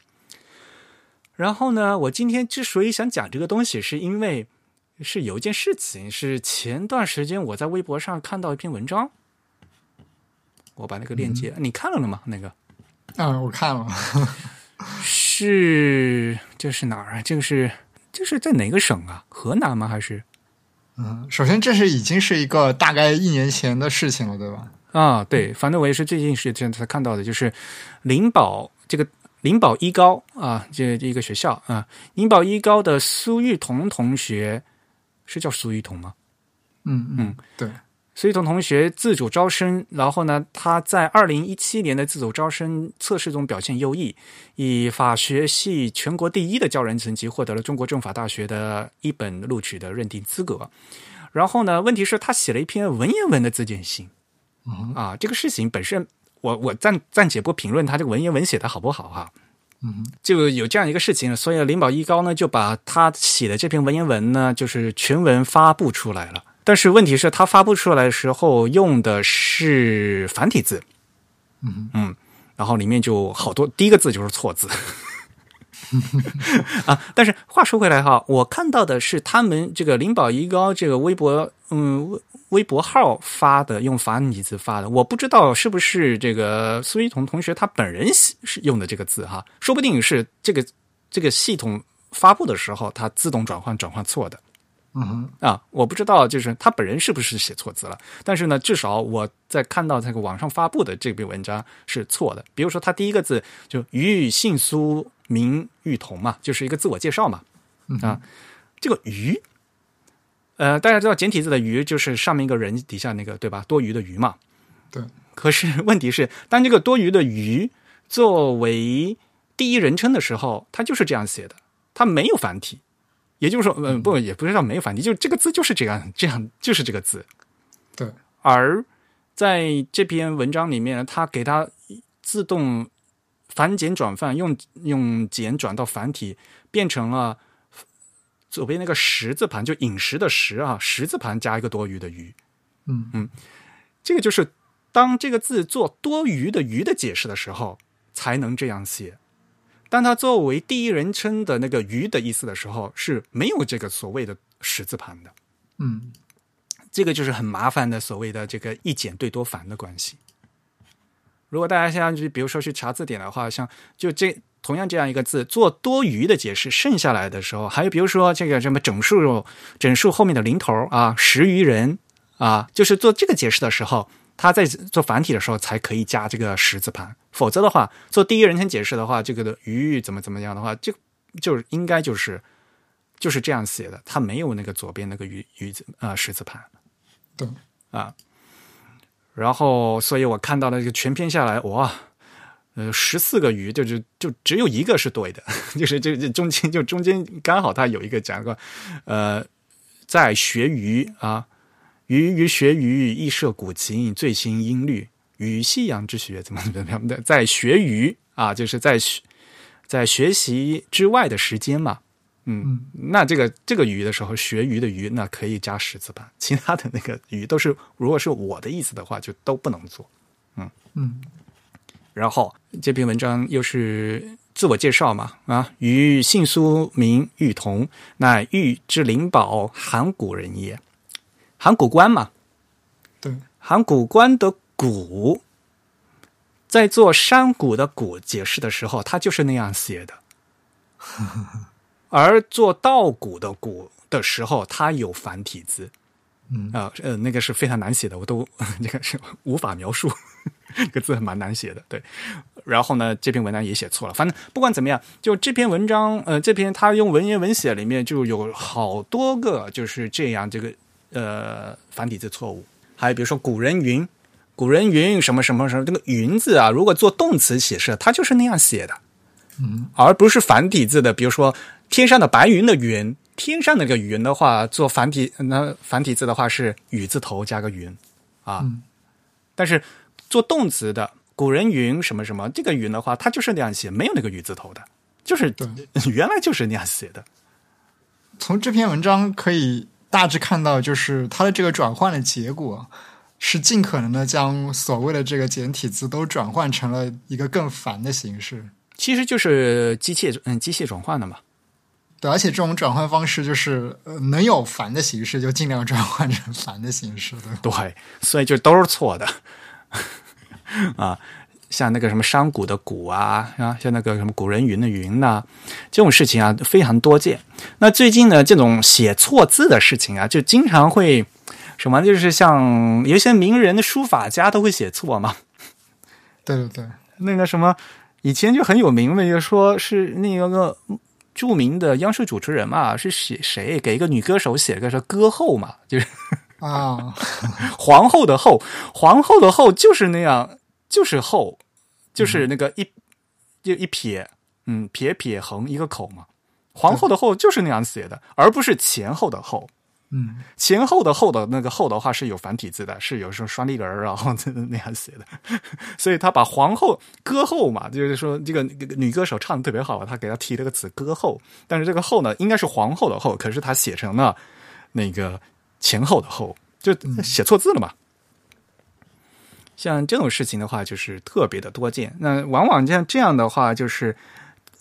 然后呢，我今天之所以想讲这个东西，是因为是有一件事情，是前段时间我在微博上看到一篇文章。我把那个链接，你看了了吗？那个，啊，我看了，(laughs) 是这是哪儿啊？这个是这是在哪个省啊？河南吗？还是？嗯，首先这是已经是一个大概一年前的事情了，对吧？啊，对，反正我也是最近时间才看到的，就是灵宝这个灵宝一高啊，这一个学校啊，灵宝一高的苏玉彤同学是叫苏玉彤吗？嗯嗯，对。苏一彤同学自主招生，然后呢，他在二零一七年的自主招生测试中表现优异，以法学系全国第一的教人成绩获得了中国政法大学的一本录取的认定资格。然后呢，问题是，他写了一篇文言文的自荐信。啊，这个事情本身，我我暂暂且不评论他这个文言文写的好不好哈。嗯，就有这样一个事情，所以灵宝一高呢就把他写的这篇文言文呢，就是全文发布出来了。但是问题是，他发布出来的时候用的是繁体字，嗯嗯，然后里面就好多第一个字就是错字，(laughs) 啊！但是话说回来哈，我看到的是他们这个灵宝一高这个微博，嗯，微微博号发的用繁体字发的，我不知道是不是这个苏一彤同学他本人是用的这个字哈，说不定是这个这个系统发布的时候它自动转换转换错的。嗯啊，我不知道，就是他本人是不是写错字了？但是呢，至少我在看到这个网上发布的这篇文章是错的。比如说，他第一个字就“于姓苏名玉彤”嘛，就是一个自我介绍嘛。啊，这个“于”，呃，大家知道简体字的“于”就是上面一个人底下那个对吧？多余的“余”嘛。对。(laughs) 可是问题是，当这个多余的“余”作为第一人称的时候，它就是这样写的，它没有繁体。也就是说，嗯，不，也不是叫没有繁体，就这个字就是这样，这样就是这个字。对。而在这篇文章里面，他给它自动繁简转换，用用简转到繁体，变成了左边那个食字旁，就饮食的食啊，食字旁加一个多余的余。嗯嗯，这个就是当这个字做多余的余的解释的时候，才能这样写。当它作为第一人称的那个“鱼”的意思的时候，是没有这个所谓的十字旁的。嗯，这个就是很麻烦的所谓的这个一简对多繁的关系。如果大家现在去，比如说去查字典的话，像就这同样这样一个字做多余的解释，剩下来的时候，还有比如说这个什么整数整数后面的零头啊，十余人啊，就是做这个解释的时候。他在做繁体的时候才可以加这个十字旁，否则的话，做第一人称解释的话，这个的鱼怎么怎么样的话，就就是应该就是就是这样写的，它没有那个左边那个鱼鱼字啊十字盘，对啊，然后所以我看到了这个全篇下来，哇，呃，十四个鱼，就就就只有一个是对的，(laughs) 就是这这中间就中间刚好他有一个讲个呃，在学鱼啊。鱼鱼学鱼，亦涉古琴，最新音律。与西洋之学怎么怎么样的，在学鱼啊，(laughs) 就是在学在学习之外的时间嘛。嗯，那这个这个鱼的时候，学鱼的鱼，那可以加十字旁。其他的那个鱼都是，如果是我的意思的话，就都不能做。嗯嗯。然后这篇文章又是自我介绍嘛啊，与姓苏名玉同，乃玉之灵宝，函谷人也。函谷关嘛，对，函谷关的谷，在做山谷的谷解释的时候，他就是那样写的。而做稻谷的谷的时候，它有繁体字，嗯啊呃，那个是非常难写的，我都 (laughs) 那个是无法描述，(laughs) 这个字蛮难写的。对，然后呢，这篇文章也写错了。反正不管怎么样，就这篇文章，呃，这篇他用文言文写里面就有好多个就是这样这个。呃，繁体字错误，还有比如说“古人云”，“古人云”什么什么什么，这个“云”字啊，如果做动词写是，它就是那样写的，嗯，而不是繁体字的。比如说“天上的白云”的“云”，天上那个“云”的话，做繁体那繁体字的话是“雨”字头加个“云”啊，但是做动词的古人云什么什么，这个云的话，它就是那样写，没有那个雨字头的，就是原来就是那样写的。从这篇文章可以大致看到，就是它的这个转换的结果是尽可能的将所谓的这个简体字都转换成了一个更繁的形式。其实就是机械嗯机械转换的嘛。对，而且这种转换方式就是呃能有繁的形式就尽量转换成繁的形式，的？对，所以就都是错的 (laughs) 啊。像那个什么山谷的谷啊，啊，像那个什么古人云的云呐、这种事情啊非常多见。那最近呢，这种写错字的事情啊，就经常会什么，就是像有一些名人的书法家都会写错嘛。对对对，那个什么，以前就很有名的，就说是那个个著名的央视主持人嘛，是写谁给一个女歌手写个说歌后嘛，就是 (laughs) 啊，皇后的后，皇后的后就是那样，就是后，就是那个一、就一撇，嗯，撇撇横一个口嘛。皇后的后就是那样写的，而不是前后的后。嗯，前后的后的那个后的话是有繁体字的，是有时候双立人然后那样写的，(laughs) 所以他把皇后歌后嘛，就是说这个这个女歌手唱的特别好，他给她提了个词歌后，但是这个后呢应该是皇后的后，可是他写成了那个前后的后，就写错字了嘛。像这种事情的话，就是特别的多见。那往往像这样的话，就是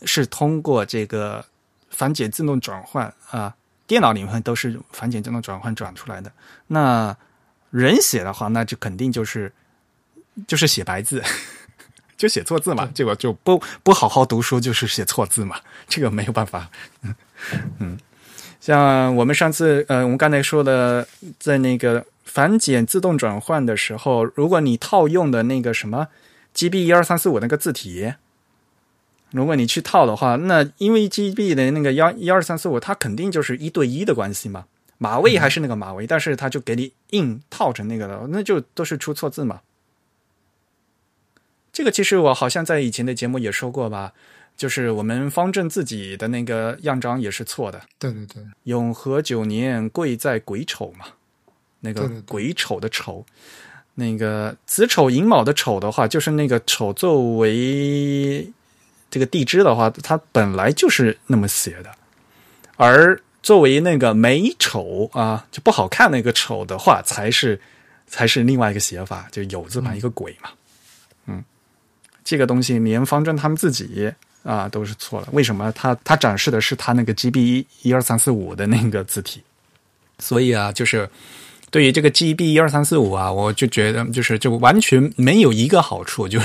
是通过这个繁简自动转换啊，电脑里面都是繁简自动转换转出来的。那人写的话，那就肯定就是就是写白字，(laughs) 就写错字嘛。结果就不不好好读书，就是写错字嘛。这个没有办法。嗯 (laughs) 嗯，像我们上次呃，我们刚才说的，在那个繁简自动转换的时候，如果你套用的那个什么 GB 一二三四五那个字体，如果你去套的话，那因为 GB 的那个幺一二三四五，它肯定就是一对一的关系嘛，码位还是那个码位，但是它就给你硬套成那个了，那就都是出错字嘛。这个其实我好像在以前的节目也说过吧，就是我们方正自己的那个样章也是错的，对对对，永和九年贵在癸丑嘛，那个癸丑的丑，那个子丑寅卯的丑的话，就是那个丑作为这个地支的话，它本来就是那么写的，而作为那个美丑啊，就不好看那个丑的话，才是才是另外一个写法，就有字旁一个鬼嘛，嗯，这个东西连方正他们自己。啊，都是错了。为什么？他他展示的是他那个 GB 一一二三四五的那个字体，所以啊，就是对于这个 GB 一二三四五啊，我就觉得就是就完全没有一个好处，就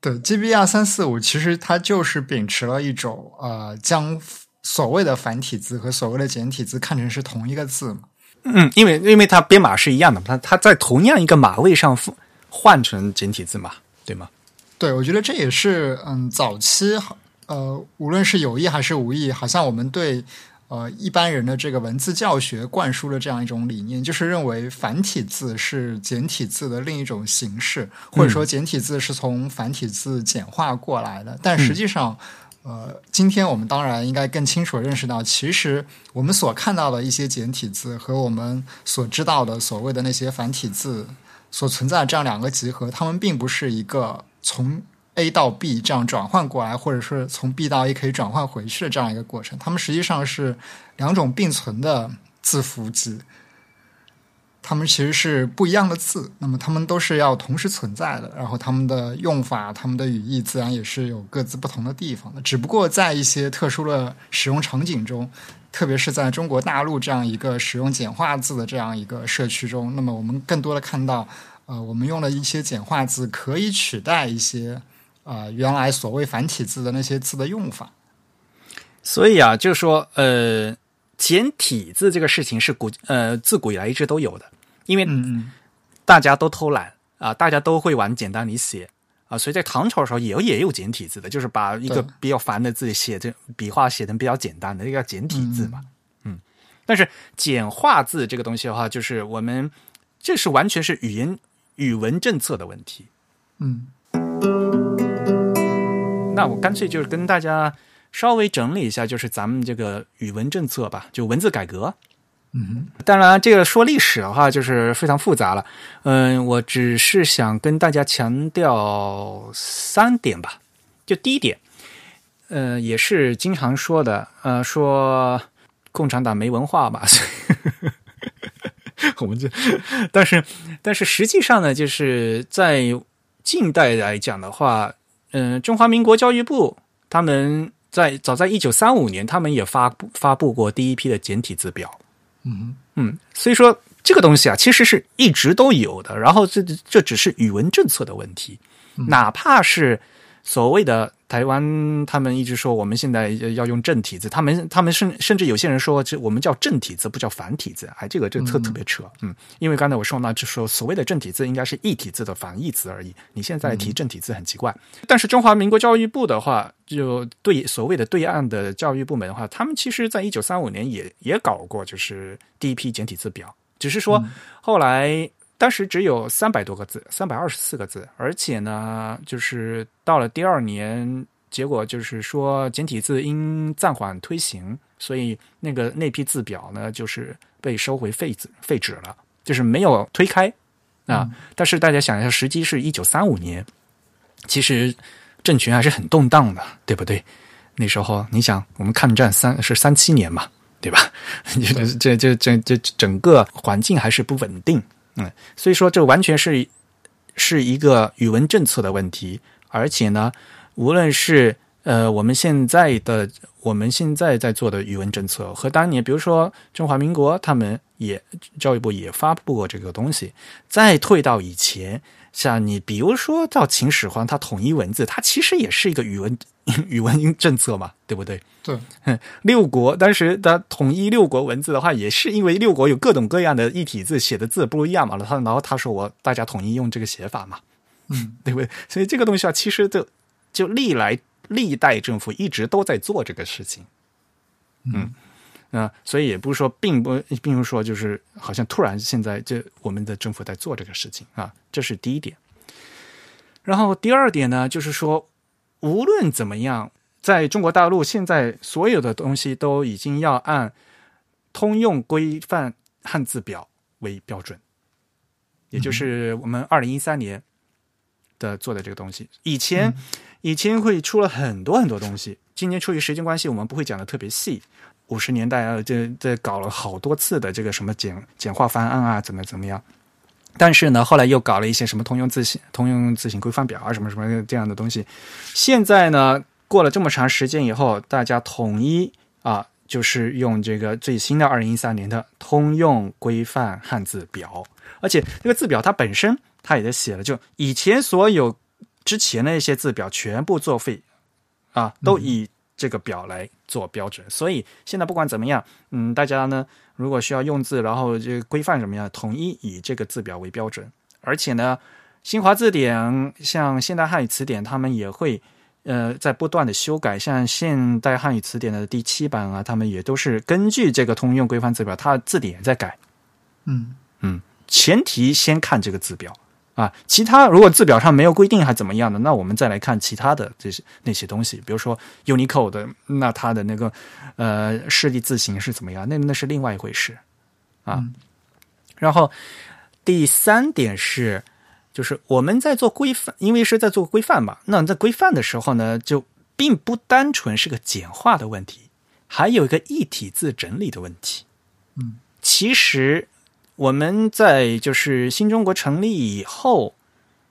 对 GB 二三四五，其实它就是秉持了一种呃，将所谓的繁体字和所谓的简体字看成是同一个字嘛。嗯，因为因为它编码是一样的，它它在同样一个码位上换成简体字嘛，对吗？对，我觉得这也是嗯，早期呃，无论是有意还是无意，好像我们对呃一般人的这个文字教学灌输了这样一种理念，就是认为繁体字是简体字的另一种形式，或者说简体字是从繁体字简化过来的。但实际上，呃，今天我们当然应该更清楚地认识到，其实我们所看到的一些简体字和我们所知道的所谓的那些繁体字所存在的这样两个集合，它们并不是一个。从 A 到 B 这样转换过来，或者是从 B 到 A 可以转换回去的这样一个过程，它们实际上是两种并存的字符集，它们其实是不一样的字，那么它们都是要同时存在的，然后它们的用法、它们的语义自然也是有各自不同的地方的，只不过在一些特殊的使用场景中，特别是在中国大陆这样一个使用简化字的这样一个社区中，那么我们更多的看到。呃，我们用了一些简化字，可以取代一些呃原来所谓繁体字的那些字的用法。所以啊，就说呃，简体字这个事情是古呃自古以来一直都有的，因为嗯大家都偷懒啊，大家都会往简单里写啊，所以在唐朝的时候也有也有简体字的，就是把一个比较繁的字写成笔画写成比较简单的，这个叫简体字嘛。嗯，但是简化字这个东西的话，就是我们这是完全是语言。语文政策的问题，嗯，那我干脆就是跟大家稍微整理一下，就是咱们这个语文政策吧，就文字改革。嗯当然，这个说历史的话就是非常复杂了。嗯，我只是想跟大家强调三点吧。就第一点，呃，也是经常说的，呃，说共产党没文化嘛。(laughs) 我们这，但是但是实际上呢，就是在近代来讲的话，嗯、中华民国教育部他们在早在一九三五年，他们也发布发布过第一批的简体字表。嗯嗯，所以说这个东西啊，其实是一直都有的。然后这这只是语文政策的问题，哪怕是所谓的台湾，他们一直说我们现在要用正体字，他们他们甚甚至有些人说，这我们叫正体字，不叫繁体字。哎，这个这个特特别扯，嗯，因为刚才我说呢，就说所谓的正体字应该是异体字的反义词而已。你现在提正体字很奇怪，但是中华民国教育部的话，就对所谓的对岸的教育部门的话，他们其实在一九三五年也也搞过，就是第一批简体字表，只是说后来当时只有三百多个字，三百二十四个字，而且呢，就是到了第二年，结果就是说简体字因暂缓推行，所以那个那批字表呢，就是被收回废纸废纸了，就是没有推开啊。但是大家想一下，时机是一九三五年，其实政权还是很动荡的，对不对？那时候你想，我们抗战三是三七年嘛，对吧？(laughs) 这这这这整个环境还是不稳定，嗯，所以说这完全是是一个语文政策的问题，而且呢，无论是呃我们现在的我们现在在做的语文政策和当年，比如说中华民国他们也教育部也发布过这个东西，再退到以前，像你比如说到秦始皇他统一文字，它其实也是一个语文 (laughs) 语文政策嘛，对不对？对，(laughs) 六国当时他统一六国文字的话，也是因为六国有各种各样的异体字，写的字不一样嘛。他然后他说我大家统一用这个写法嘛，嗯，(laughs) 对不对？所以这个东西啊，其实就就历来历代政府一直都在做这个事情，嗯啊、所以也不是说并不并不是说就是好像突然现在这我们的政府在做这个事情啊，这是第一点。然后第二点呢，就是说无论怎么样。在中国大陆，现在所有的东西都已经要按通用规范汉字表为标准，也就是我们二零一三年的做的这个东西。以前、以前会出了很多很多东西，今年出于时间关系，我们不会讲的特别细。五十年代啊，这这搞了好多次的这个什么简简化方案啊，怎么怎么样。但是呢，后来又搞了一些什么通用字形、通用字形规范表啊，什么什么这样的东西。现在呢？过了这么长时间以后，大家统一啊，就是用这个最新的二零一三年的通用规范汉字表，而且这个字表它本身它也在写了，就以前所有之前的一些字表全部作废啊，都以这个表来做标准。所以现在不管怎么样，嗯，大家呢如果需要用字，然后这个规范什么样，统一以这个字表为标准。而且呢，新华字典、像现代汉语词典，他们也会。呃，在不断的修改，像现代汉语词典的第七版啊，他们也都是根据这个通用规范字表，它字典也在改。嗯嗯，前提先看这个字表啊，其他如果字表上没有规定还怎么样的，那我们再来看其他的这些那些东西，比如说 Unicode 的，那它的那个呃示例字形是怎么样，那那是另外一回事啊。嗯、然后第三点是。就是我们在做规范，因为是在做规范嘛。那在规范的时候呢，就并不单纯是个简化的问题，还有一个一体字整理的问题。嗯，其实我们在就是新中国成立以后，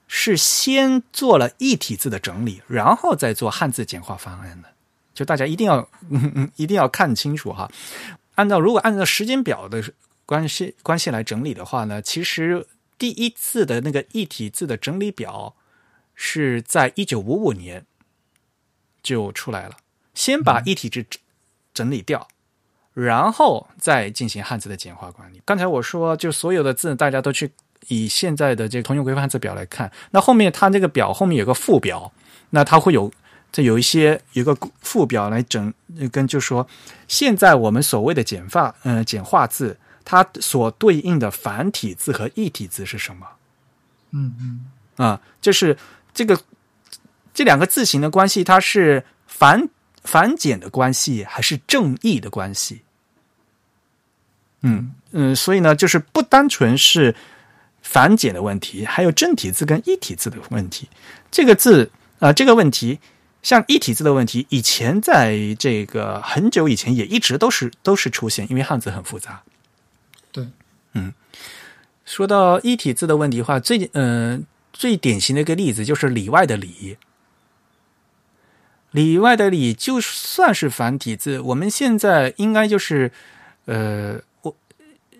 是先做了一体字的整理，然后再做汉字简化方案的。就大家一定要嗯嗯 (laughs) 一定要看清楚哈。按照如果按照时间表的关系关系来整理的话呢，其实。第一次的那个一体字的整理表是在一九五五年就出来了，先把一体字整理掉，然后再进行汉字的简化管理。刚才我说，就所有的字大家都去以现在的这个通用规范汉字表来看，那后面它这个表后面有个附表，那它会有这有一些有个附表来整跟就说现在我们所谓的简化嗯、呃、简化字。它所对应的繁体字和异体字是什么？嗯嗯啊，就是这个这两个字形的关系，它是繁繁简的关系还是正义的关系？嗯嗯，所以呢，就是不单纯是繁简的问题，还有正体字跟一体字的问题。这个字啊、这个问题，像一体字的问题，以前在这个很久以前也一直都是都是出现，因为汉字很复杂。对，嗯说到一体字的问题的话，最呃最典型的一个例子就是里外的里。里外的里就算是繁体字，我们现在应该就是呃，我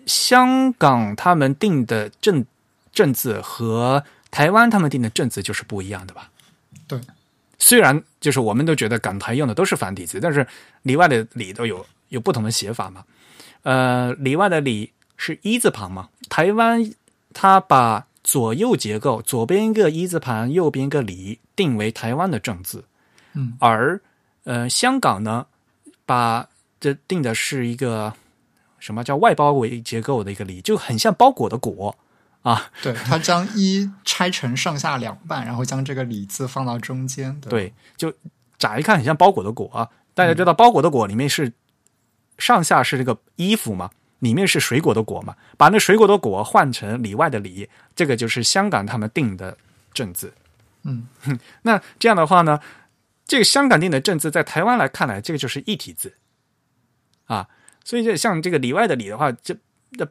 香港他们定的正正字和台湾他们定的政字就是不一样的吧？对，虽然就是我们都觉得港台用的都是繁体字，但是里外的里都有有不同的写法嘛。呃，里外的里是一字旁嘛，台湾它把左右结构，左边一个一字旁，右边一个里，定为台湾的正字。嗯，而呃，香港呢，把这定的是一个什么叫外包围结构的一个里，就很像包裹的裹啊。对，它将一拆成上下两半，然后将这个“李”字放到中间。对，对，就乍一看很像包裹的裹啊。大家知道包裹的裹里面是上下是这个衣服嘛，里面是水果的果嘛，把那水果的果换成里外的里，这个就是香港他们定的正字。嗯，(laughs) 那这样的话呢，这个香港定的正字在台湾来看来，这个就是一体字啊。所以这像这个里外的里的话，这这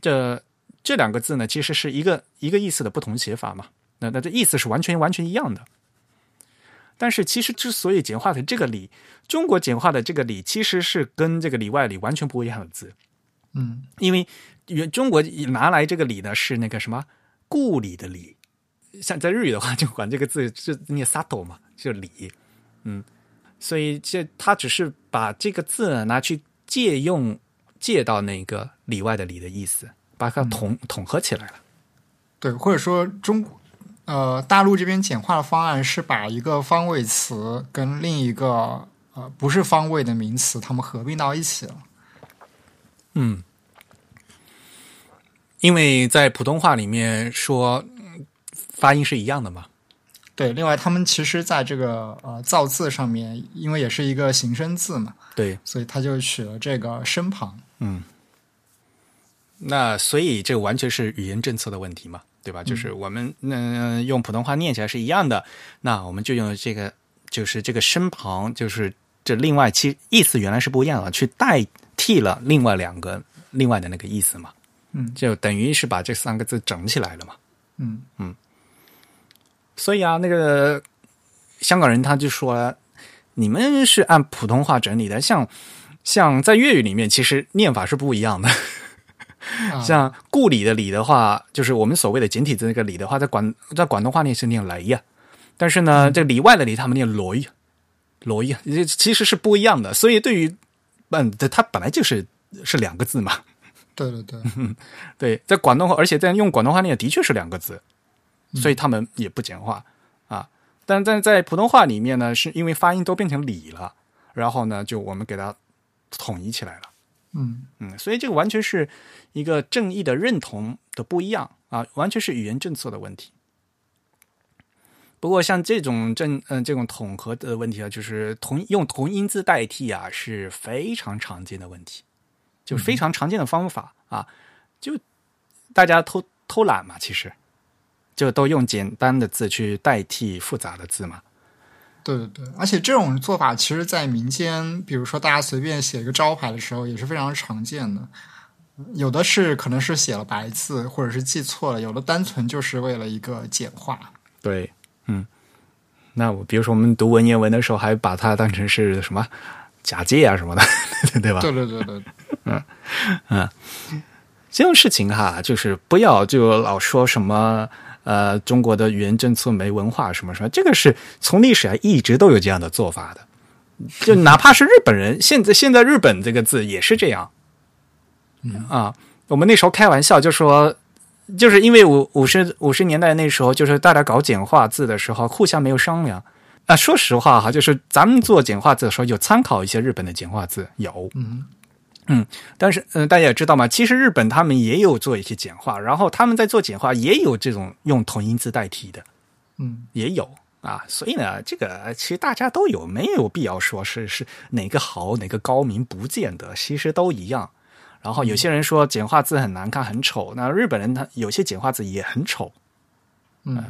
这这两个字呢，其实是一个一个意思的不同写法嘛。那那这意思是完全完全一样的。但是其实之所以简化成这个里，中国简化的这个里，其实是跟这个里外里完全不一样的字。嗯，因为原中国拿来这个里呢是那个什么故里的里，像在日语的话就管这个字是念 sato 嘛，就里，嗯，所以这他只是把这个字呢拿去借用借到那个里外的里的意思，把它统、统合起来了。对，或者说中呃大陆这边简化的方案是把一个方位词跟另一个呃不是方位的名词，它们合并到一起了。嗯，因为在普通话里面说嗯发音是一样的嘛。对，另外他们其实在这个呃造字上面，因为也是一个形声字嘛，对，所以他就取了这个身旁。嗯，那所以这完全是语言政策的问题嘛，对吧？就是我们嗯、呃用普通话念起来是一样的，那我们就用这个就是这个身旁，就是这另外其意思原来是不一样的，去代替了另外两个另外的那个意思嘛，嗯就等于是把这三个字整起来了嘛。嗯嗯所以啊，那个香港人他就说，你们是按普通话整理的，像像在粤语里面，其实念法是不一样的。啊。(laughs) 像故里的里的话，就是我们所谓的简体字那个里的话，在广在广东话念是念雷呀、但是呢，这里外的里他们念罗罗呀，这其实是不一样的。所以对于嗯，它本来就是是两个字嘛。对对对，(laughs) 对，在广东话，而且在用广东话念的确是两个字，所以他们也不简化啊。但但在普通话里面呢，是因为发音都变成里了，然后呢，就我们给它统一起来了。嗯嗯，所以这个完全是一个正义的认同的不一样啊，完全是语言政策的问题。不过像这种正嗯、这种统合的问题啊，就是同用同音字代替啊，是非常常见的问题，就是非常常见的方法啊，就大家偷偷懒嘛，其实就都用简单的字去代替复杂的字嘛。对对对，而且这种做法其实，在民间，比如说大家随便写一个招牌的时候，也是非常常见的。有的是可能是写了白字，或者是记错了；有的单纯就是为了一个简化。对，嗯，那我比如说我们读文言文的时候，还把它当成是什么假借啊什么的，(laughs) 对吧？对对对对，嗯嗯这种事情哈，就是不要就老说什么呃中国的语言政策没文化什么什么，这个是从历史啊一直都有这样的做法的。就哪怕是日本人，现在现在日本这个字也是这样，啊，我们那时候开玩笑就说，就是因为五五十五十年代那时候，就是大家搞简化字的时候，互相没有商量。啊，说实话哈，就是咱们做简化字的时候，有参考一些日本的简化字，有，嗯但是，嗯、大家也知道嘛，其实日本他们也有做一些简化，然后他们在做简化也有这种用同音字代替的，嗯，也有啊。所以呢，这个其实大家都有，没有必要说是是哪个好哪个高明，不见得，其实都一样。然后有些人说简化字很难看、很丑，那日本人他有些简化字也很丑。嗯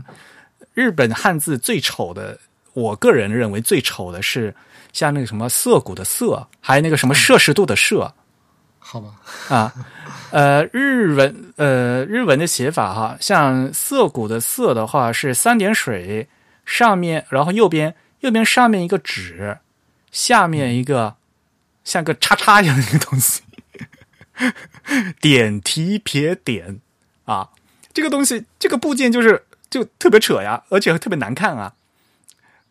日本汉字最丑的，我个人认为最丑的是像那个什么涩谷的涩，还有那个什么摄氏度的摄。好吧，啊，呃，日文呃日文的写法哈，像涩谷的涩的话是三点水上面，然后右边右边上面一个纸，下面一个像个叉叉一样的一个东西，点提撇点啊，这个东西这个部件就是就特别扯呀，而且特别难看啊。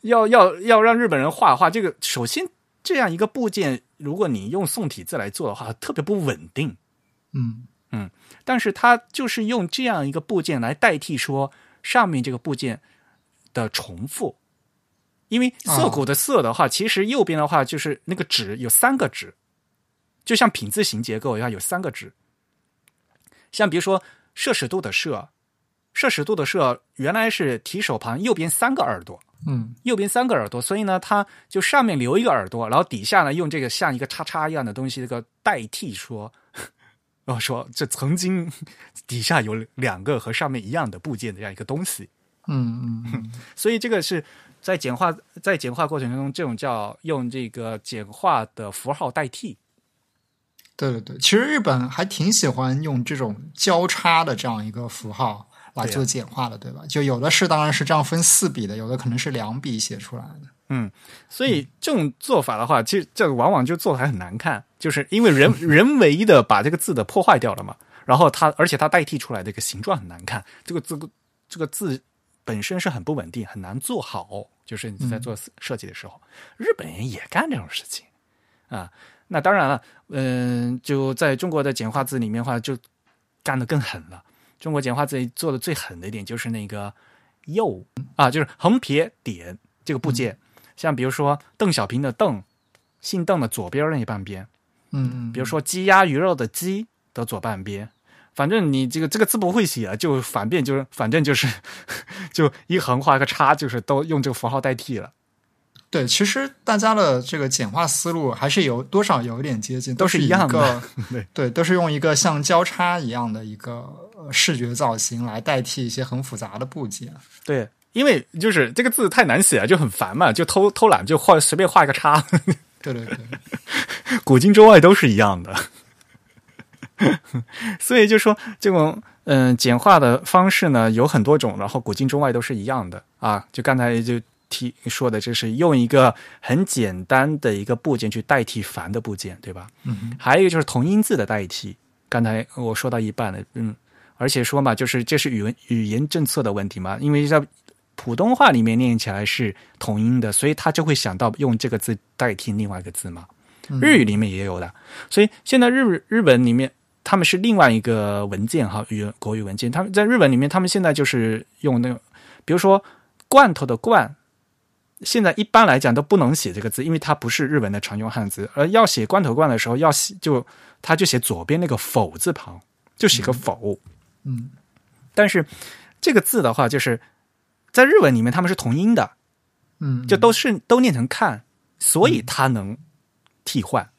要要要让日本人画画，这个首先这样一个部件，如果你用宋体字来做的话，特别不稳定。嗯嗯但是它就是用这样一个部件来代替说上面这个部件的重复，因为涩谷的涩的话，其实右边的话就是那个纸有三个纸，就像品字形结构一样有三个纸。像比如说摄氏度的摄，摄氏度的摄原来是提手旁右边三个耳朵，嗯。右边三个耳朵，所以呢，它就上面留一个耳朵，然后底下呢用这个像一个叉叉一样的东西，这个代替说，然后说这曾经底下有两个和上面一样的部件的这样一个东西，嗯嗯嗯，(laughs) 所以这个是在简化在简化过程中，这种叫用这个简化的符号代替。对对对，其实日本还挺喜欢用这种交叉的这样一个符号来对啊做简化了，对吧？就有的是当然是这样分四笔的，有的可能是两笔写出来的。嗯，所以这种做法的话，其实这往往就做的还很难看，就是因为人 (laughs) 人为的把这个字的破坏掉了嘛。然后它，而且它代替出来的一个形状很难看，这个字这个字本身是很不稳定，很难做好。就是你在做设计的时候，日本人也干这种事情啊。那当然了，嗯、就在中国的简化字里面的话，就干得更狠了。中国简化字做的最狠的一点就是那个“右”啊，就是横撇点这个部件。像比如说邓小平的邓，姓邓的左边那一半边，嗯嗯，比如说鸡鸭鱼肉的鸡的左半边，反正你这个这个字不会写，就反变就是反正就是 (laughs) 就一横画一个叉，就是都用这个符号代替了，对，其实大家的这个简化思路还是有多少有一点接近，都是是一样的 (laughs) 对对，都是用一个像交叉一样的一个呃视觉造型来代替一些很复杂的部件。对。因为就是这个字太难写了，就很烦嘛，就偷偷懒，就画随便画一个叉，对对对，(laughs) 古今中外都是一样的。(laughs) 所以就说这种嗯、简化的方式呢有很多种，然后古今中外都是一样的啊。就刚才就提说的，就是用一个很简单的一个部件去代替繁的部件，对吧？嗯还有一个就是同音字的代替。刚才我说到一半了，嗯，而且说嘛，就是这是语文语言政策的问题嘛，因为在普通话里面念起来是同音的，所以他就会想到用这个字代替另外一个字嘛。嗯日语里面也有的，所以现在日日本里面他们是另外一个文件哈，语国语文件，他们在日本里面，他们现在就是用那个，比如说罐头的罐，现在一般来讲都不能写这个字，因为它不是日文的常用汉字，而要写罐头罐的时候，要写就他就写左边那个否字旁，就写个否，嗯。但是这个字的话，就是在日文里面他们是同音的，嗯，就都是都念成看，所以它能替换，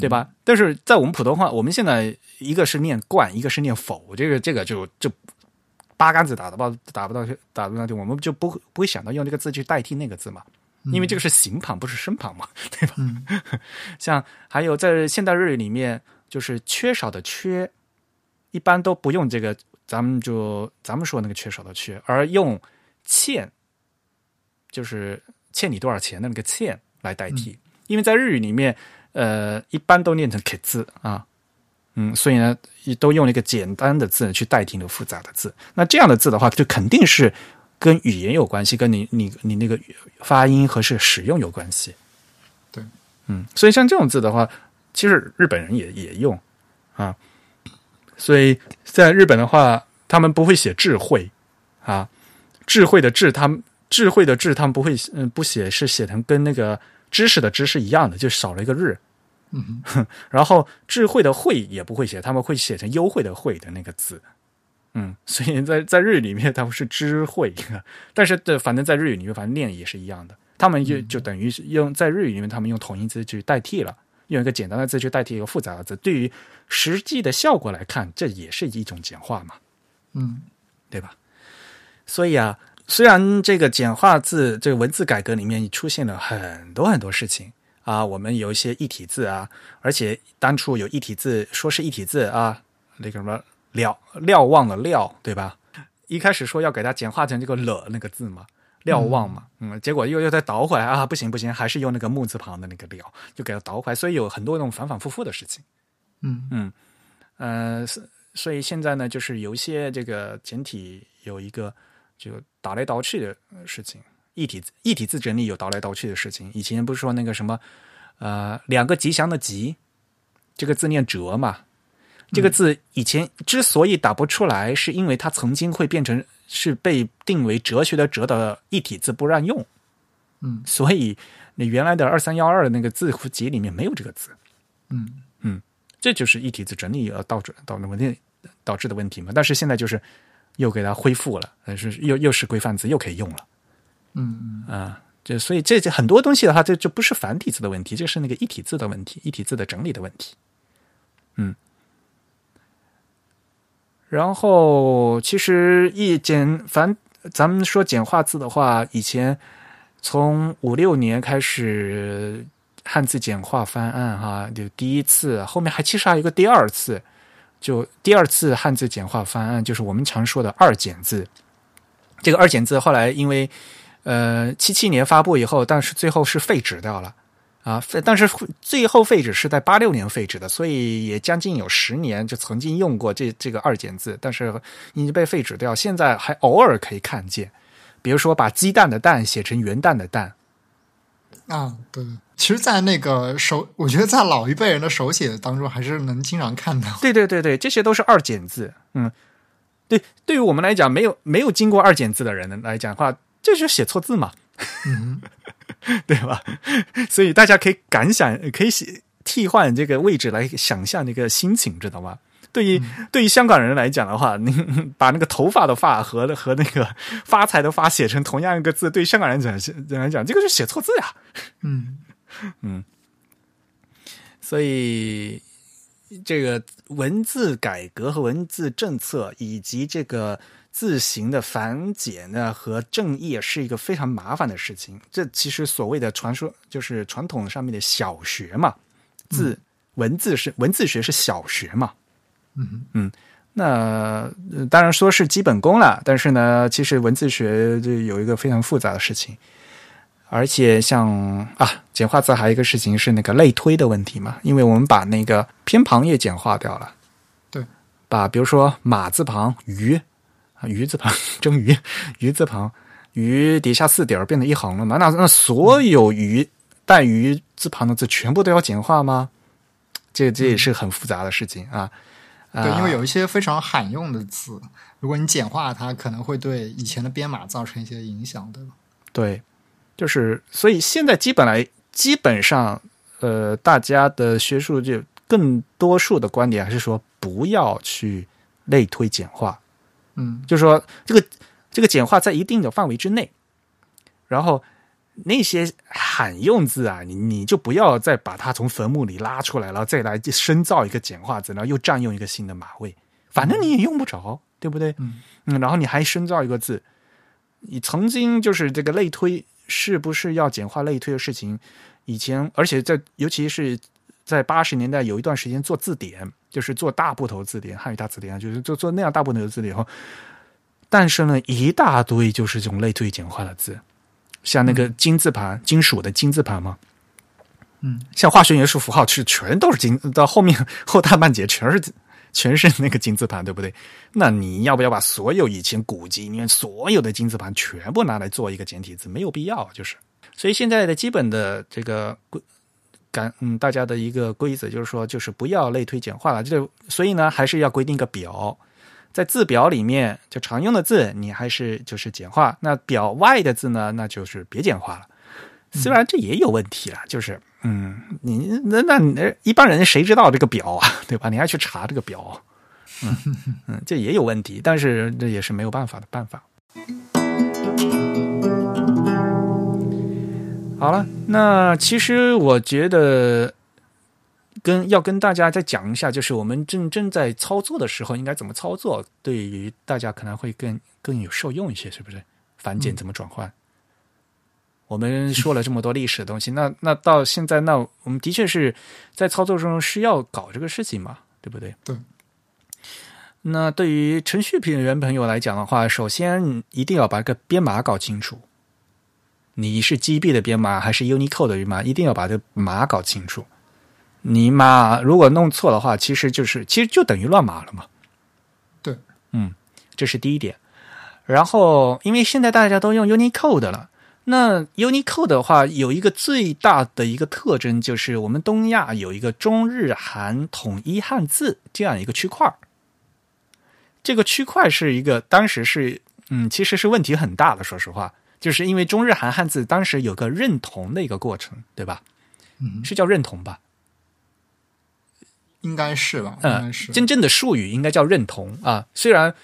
对吧？但是在我们普通话，我们现在一个是念罐，一个是念否，这个这个就就八竿子打得到打不到打不到我们就不会不会想到用这个字去代替那个字嘛，因为这个是形旁，不是声旁嘛，(laughs) 对吧？嗯。(laughs) 像还有在现代日语里面，就是缺少的缺，一般都不用这个，咱们就咱们说那个缺少的缺，而用欠，就是欠你多少钱的那个欠来代替，因为在日语里面，呃，一般都念成 k 字啊，嗯，所以呢，也都用了一个简单的字去代替那个复杂的字。那这样的字的话，就肯定是跟语言有关系，跟你你你那个发音和是使用有关系。对，嗯，所以像这种字的话，其实日本人也也用啊，所以在日本的话，他们不会写智慧啊，智慧的智，他们智慧的智，他们不会嗯不写，是写成跟那个知识的知是一样的，就少了一个日。嗯 (laughs) 然后智慧的慧也不会写，他们会写成优惠的惠的那个字。嗯，(laughs) 所以在在日语里面，他们是知慧，(laughs) 但是的，反正在日语里面，反正念也是一样的。他们就就等于是用在日语里面，他们用同音字去代替了，用一个简单的字去代替一个复杂的字，对于实际的效果来看，这也是一种简化嘛，嗯对吧？所以啊，虽然这个简化字这个文字改革里面出现了很多很多事情啊，我们有一些异体字啊，而且当初有异体字说是异体字啊，那个什么瞭瞭望的瞭，对吧？一开始说要给它简化成这个了那个字嘛，瞭望嘛，嗯，结果又又再倒回来啊，不行不行，还是用那个木字旁的那个了，就给它倒回来，所以有很多那种反反复复的事情。嗯嗯，呃，所所以现在呢，就是有一些这个简体有一个就倒来倒去的事情，异体字异体字整理有倒来倒去的事情。以前不是说那个什么呃两个吉祥的吉，这个字念哲嘛？这个字以前之所以打不出来，是因为它曾经会变成是被定为哲学的哲的一体字不让用，嗯 (laughs) 所以你原来的二三幺二的那个字符集里面没有这个字。嗯嗯这就是一体字整理呃导致导致问题导致的问题嘛。但是现在就是又给它恢复了，呃是又又是规范字，又可以用了嗯啊。这所以这这很多东西的话，这就不是繁体字的问题，这是那个一体字的问题，一体字的整理的问题。嗯，然后其实一简繁，咱们说简化字的话，以前从五六年开始汉字简化方案哈，就第一次，后面还其实还有一个第二次，就第二次汉字简化方案，就是我们常说的二简字。这个二简字后来因为呃七七年发布以后，但是最后是废止掉了啊，废但是最后废止是在八六年废止的，所以也将近有十年就曾经用过这这个二简字，但是已经被废止掉，现在还偶尔可以看见，比如说把鸡蛋的蛋写成元旦的蛋。啊，对对。其实，在那个手，我觉得在老一辈人的手写当中，还是能经常看到。对对对对，这些都是二简字。嗯，对，对于我们来讲，没有没有经过二简字的人来讲的话，这就是写错字嘛，嗯 (laughs) 对吧？所以大家可以感想，可以写替换这个位置来想象那个心情，知道吗？对于、对于香港人来讲的话，你把那个头发的发和和那个发财的发写成同样一个字，对于香港人讲人来讲，这个是写错字呀。嗯 (laughs) 嗯所以，这个文字改革和文字政策，以及这个字形的繁简呢和正义，是一个非常麻烦的事情。这其实所谓的传说，就是传统上面的小学嘛，字、文字是文字学是小学嘛。嗯嗯，那、呃当然说是基本功了，但是呢，其实文字学就有一个非常复杂的事情。而且像啊，简化字还有一个事情是那个类推的问题嘛，因为我们把那个偏旁也简化掉了。对，把比如说马字旁鱼啊，鱼字旁蒸鱼，鱼字旁鱼底下四点变成一横了嘛？那那所有鱼带鱼字旁的字全部都要简化吗？这这也是很复杂的事情啊。啊对，因为有一些非常罕用的字，如果你简化它，可能会对以前的编码造成一些影响，对吧？对，就是所以现在基本来基本上，呃，大家的学术界更多数的观点还是说不要去类推简化，嗯。就是说这个这个简化在一定的范围之内，然后那些罕用字啊，你你就不要再把它从坟墓里拉出来，然后再来深造一个简化字，然后又占用一个新的码位，反正你也用不着，对不对？嗯。嗯，然后你还深造一个字，你曾经就是这个类推是不是要简化类推的事情，以前而且在尤其是在八十年代有一段时间做字典，就是做大部头字典、汉语大词典啊，就是做做那样大部头的字典后，诞生了一大堆就是这种类推简化的字，像那个金字旁，金属的金字旁嘛，嗯，像化学元素符号是全都是金，到后面后大半截全是全是那个金字旁，对不对？那你要不要把所有以前古籍里面所有的金字旁全部拿来做一个简体字？没有必要，就是。所以现在的基本的这个规感，嗯，大家的一个规则就是说，就是不要类推简化了。就所以呢，还是要规定个表，在字表里面就常用的字，你还是就是简化；那表外的字呢，那就是别简化了。虽然这也有问题了，就是嗯，你那那你一般人谁知道这个表啊，对吧？你还去查这个表，嗯嗯，这也有问题，但是这也是没有办法的办法。好了，那其实我觉得跟要跟大家再讲一下，就是我们正正在操作的时候应该怎么操作，对于大家可能会更更有受用一些，是不是？繁简怎么转换？(laughs) 我们说了这么多历史的东西，那那到现在，那我们的确是在操作中是要搞这个事情嘛，对不对？对。那对于程序员朋友来讲的话，首先一定要把这个编码搞清楚。你是 GB 的编码还是 Unicode 的编码，一定要把这码搞清楚。你码如果弄错的话，其实就是其实就等于乱码了嘛。对，嗯，这是第一点。然后，因为现在大家都用 Unicode 了，那 Unicode 的话有一个最大的一个特征，就是我们东亚有一个中日韩统一汉字这样一个区块这个区块是一个当时是嗯，其实是问题很大的。说实话，就是因为中日韩汉字当时有个认同的一个过程，对吧？嗯，是叫认同吧？应该是吧？应该是真正的术语应该叫认同啊。虽然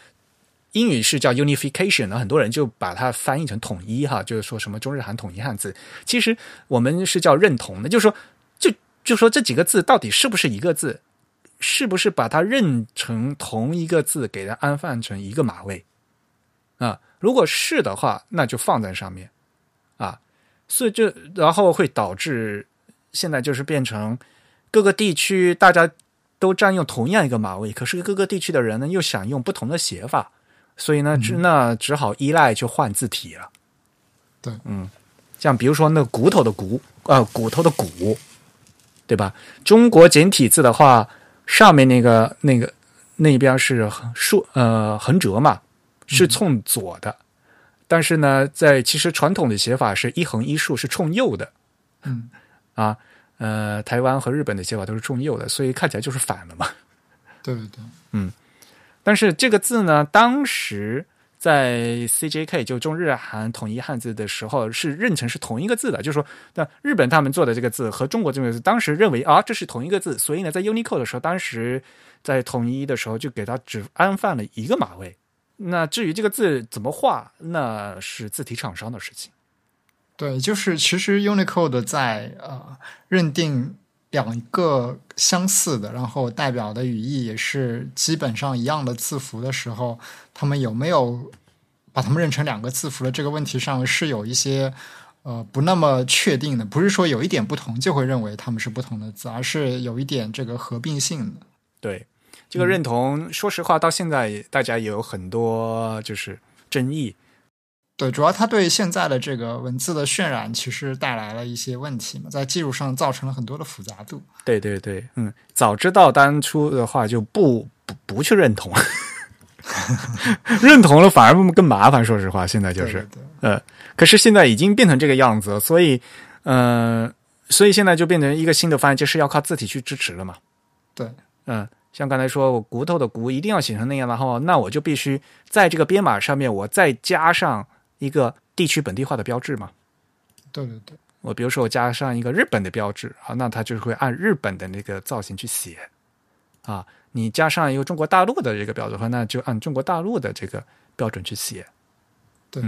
英语是叫 unification 呢，很多人就把它翻译成统一哈，就是说什么中日韩统一汉字。其实我们是叫认同的，就是说，就就说这几个字到底是不是一个字，是不是把它认成同一个字，给它安放成一个码位啊？如果是的话，那就放在上面啊。所以就然后会导致现在就是变成各个地区大家。都占用同样一个马位，可是各个地区的人呢又想用不同的写法，所以呢，只那只好依赖就换字体了。对，嗯，像比如说那骨头的骨，呃，骨头的骨，对吧？中国简体字的话，上面那个那个那边是竖呃横折嘛，是冲左的，但是呢，在其实传统的写法是一横一竖是冲右的。嗯，啊。呃，台湾和日本的写法都是冲右的，所以看起来就是反了嘛。对对对，嗯。但是这个字呢，当时在 CJK 就中日韩统一汉字的时候，是认成是同一个字的。就是说，那日本他们做的这个字和中国这个字，当时认为啊，这是同一个字，所以呢，在 Unicode 的时候，当时在统一的时候就给它只安放了一个码位。那至于这个字怎么画，那是字体厂商的事情。对，就是其实 Unicode 在呃认定两个相似的，然后代表的语义也是基本上一样的字符的时候，他们有没有把它们认成两个字符的这个问题上是有一些呃不那么确定的，不是说有一点不同就会认为它们是不同的字，而是有一点这个合并性的。对，这个认同，说实话，到现在大家也有很多就是争议。对，主要它对现在的这个文字的渲染其实带来了一些问题嘛，在技术上造成了很多的复杂度。对对对，嗯，早知道当初的话就不不不去认同，(laughs) 认同了反而更麻烦。说实话，现在就是，呃，可是现在已经变成这个样子，所以，嗯，所以现在就变成一个新的方案，就是要靠字体去支持了嘛。对，嗯，像刚才说我骨头的骨一定要写成那样，然后那我就必须在这个编码上面我再加上。一个地区本地化的标志嘛？对对对，我比如说我加上一个日本的标志啊，那它就会按日本的那个造型去写啊。你加上一个中国大陆的这个标准的话，那就按中国大陆的这个标准去写。对，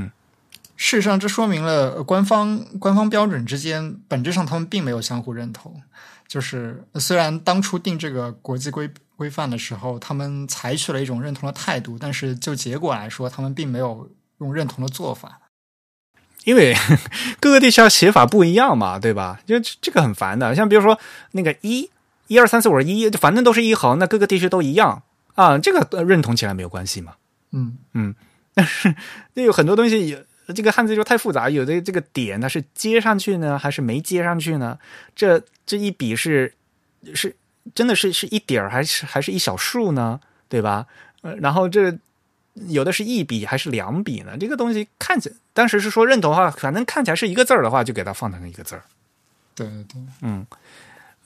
事实上这说明了官方官方标准之间本质上他们并没有相互认同。就是虽然当初定这个国际规规范的时候，他们采取了一种认同的态度，但是就结果来说，他们并没有。用认同的做法，因为 (laughs) 各个地区写法不一样嘛，对吧？就这个很烦的。像比如说那个一、一二三四五一，反正都是一横，那各个地区都一样啊，这个认同起来没有关系嘛。嗯嗯，但是那有很多东西，这个汉字就太复杂，有的这个点呢是接上去呢，还是没接上去呢？这这一笔是是真的是是一点儿，还是还是一小数呢？对吧？呃，然后这。有的是一笔还是两笔呢？这个东西看起来当时是说认同的话，反正看起来是一个字儿的话，就给它放成一个字儿。对对对，嗯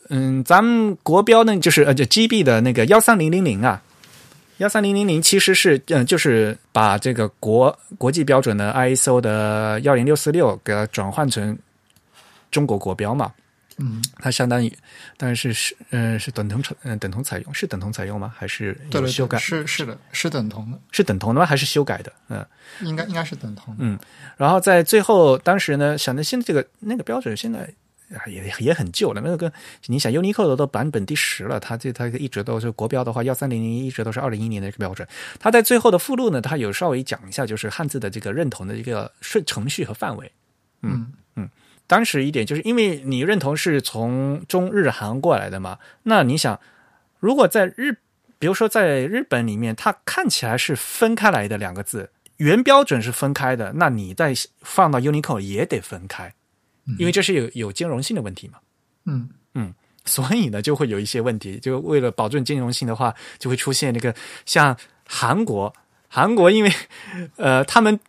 嗯，咱们国标呢，就是呃，就 GB 的那个幺三零零零啊，幺三零零零其实是嗯，就是把这个国国际标准的 ISO 的幺零六四六给它转换成中国国标嘛。嗯，它相当于，但是是，嗯，是等同采，嗯，等同采用，是等同采用吗？还是有修改？是是的，是等同的，是等同的吗？还是修改的？嗯，应该应该是等同。嗯，然后在最后，当时呢，想着现在这个那个标准，现在啊也也很旧了。那个你想 Unicode 都版本第十了，它这它一直都是国标的话，幺三零零一直都是二零一年的一个标准。它在最后的附录呢，它有稍微讲一下，就是汉字的这个认同的一个顺程序和范围。嗯嗯，当时一点就是因为你认同是从中日韩过来的嘛，那你想，如果在日，比如说在日本里面，它看起来是分开来的两个字，原标准是分开的，那你再放到 Unicode 也得分开，因为这是有有兼容性的问题嘛。嗯。所以呢，就会有一些问题，就为了保证兼容性的话，就会出现那个像韩国，韩国因为呃，他们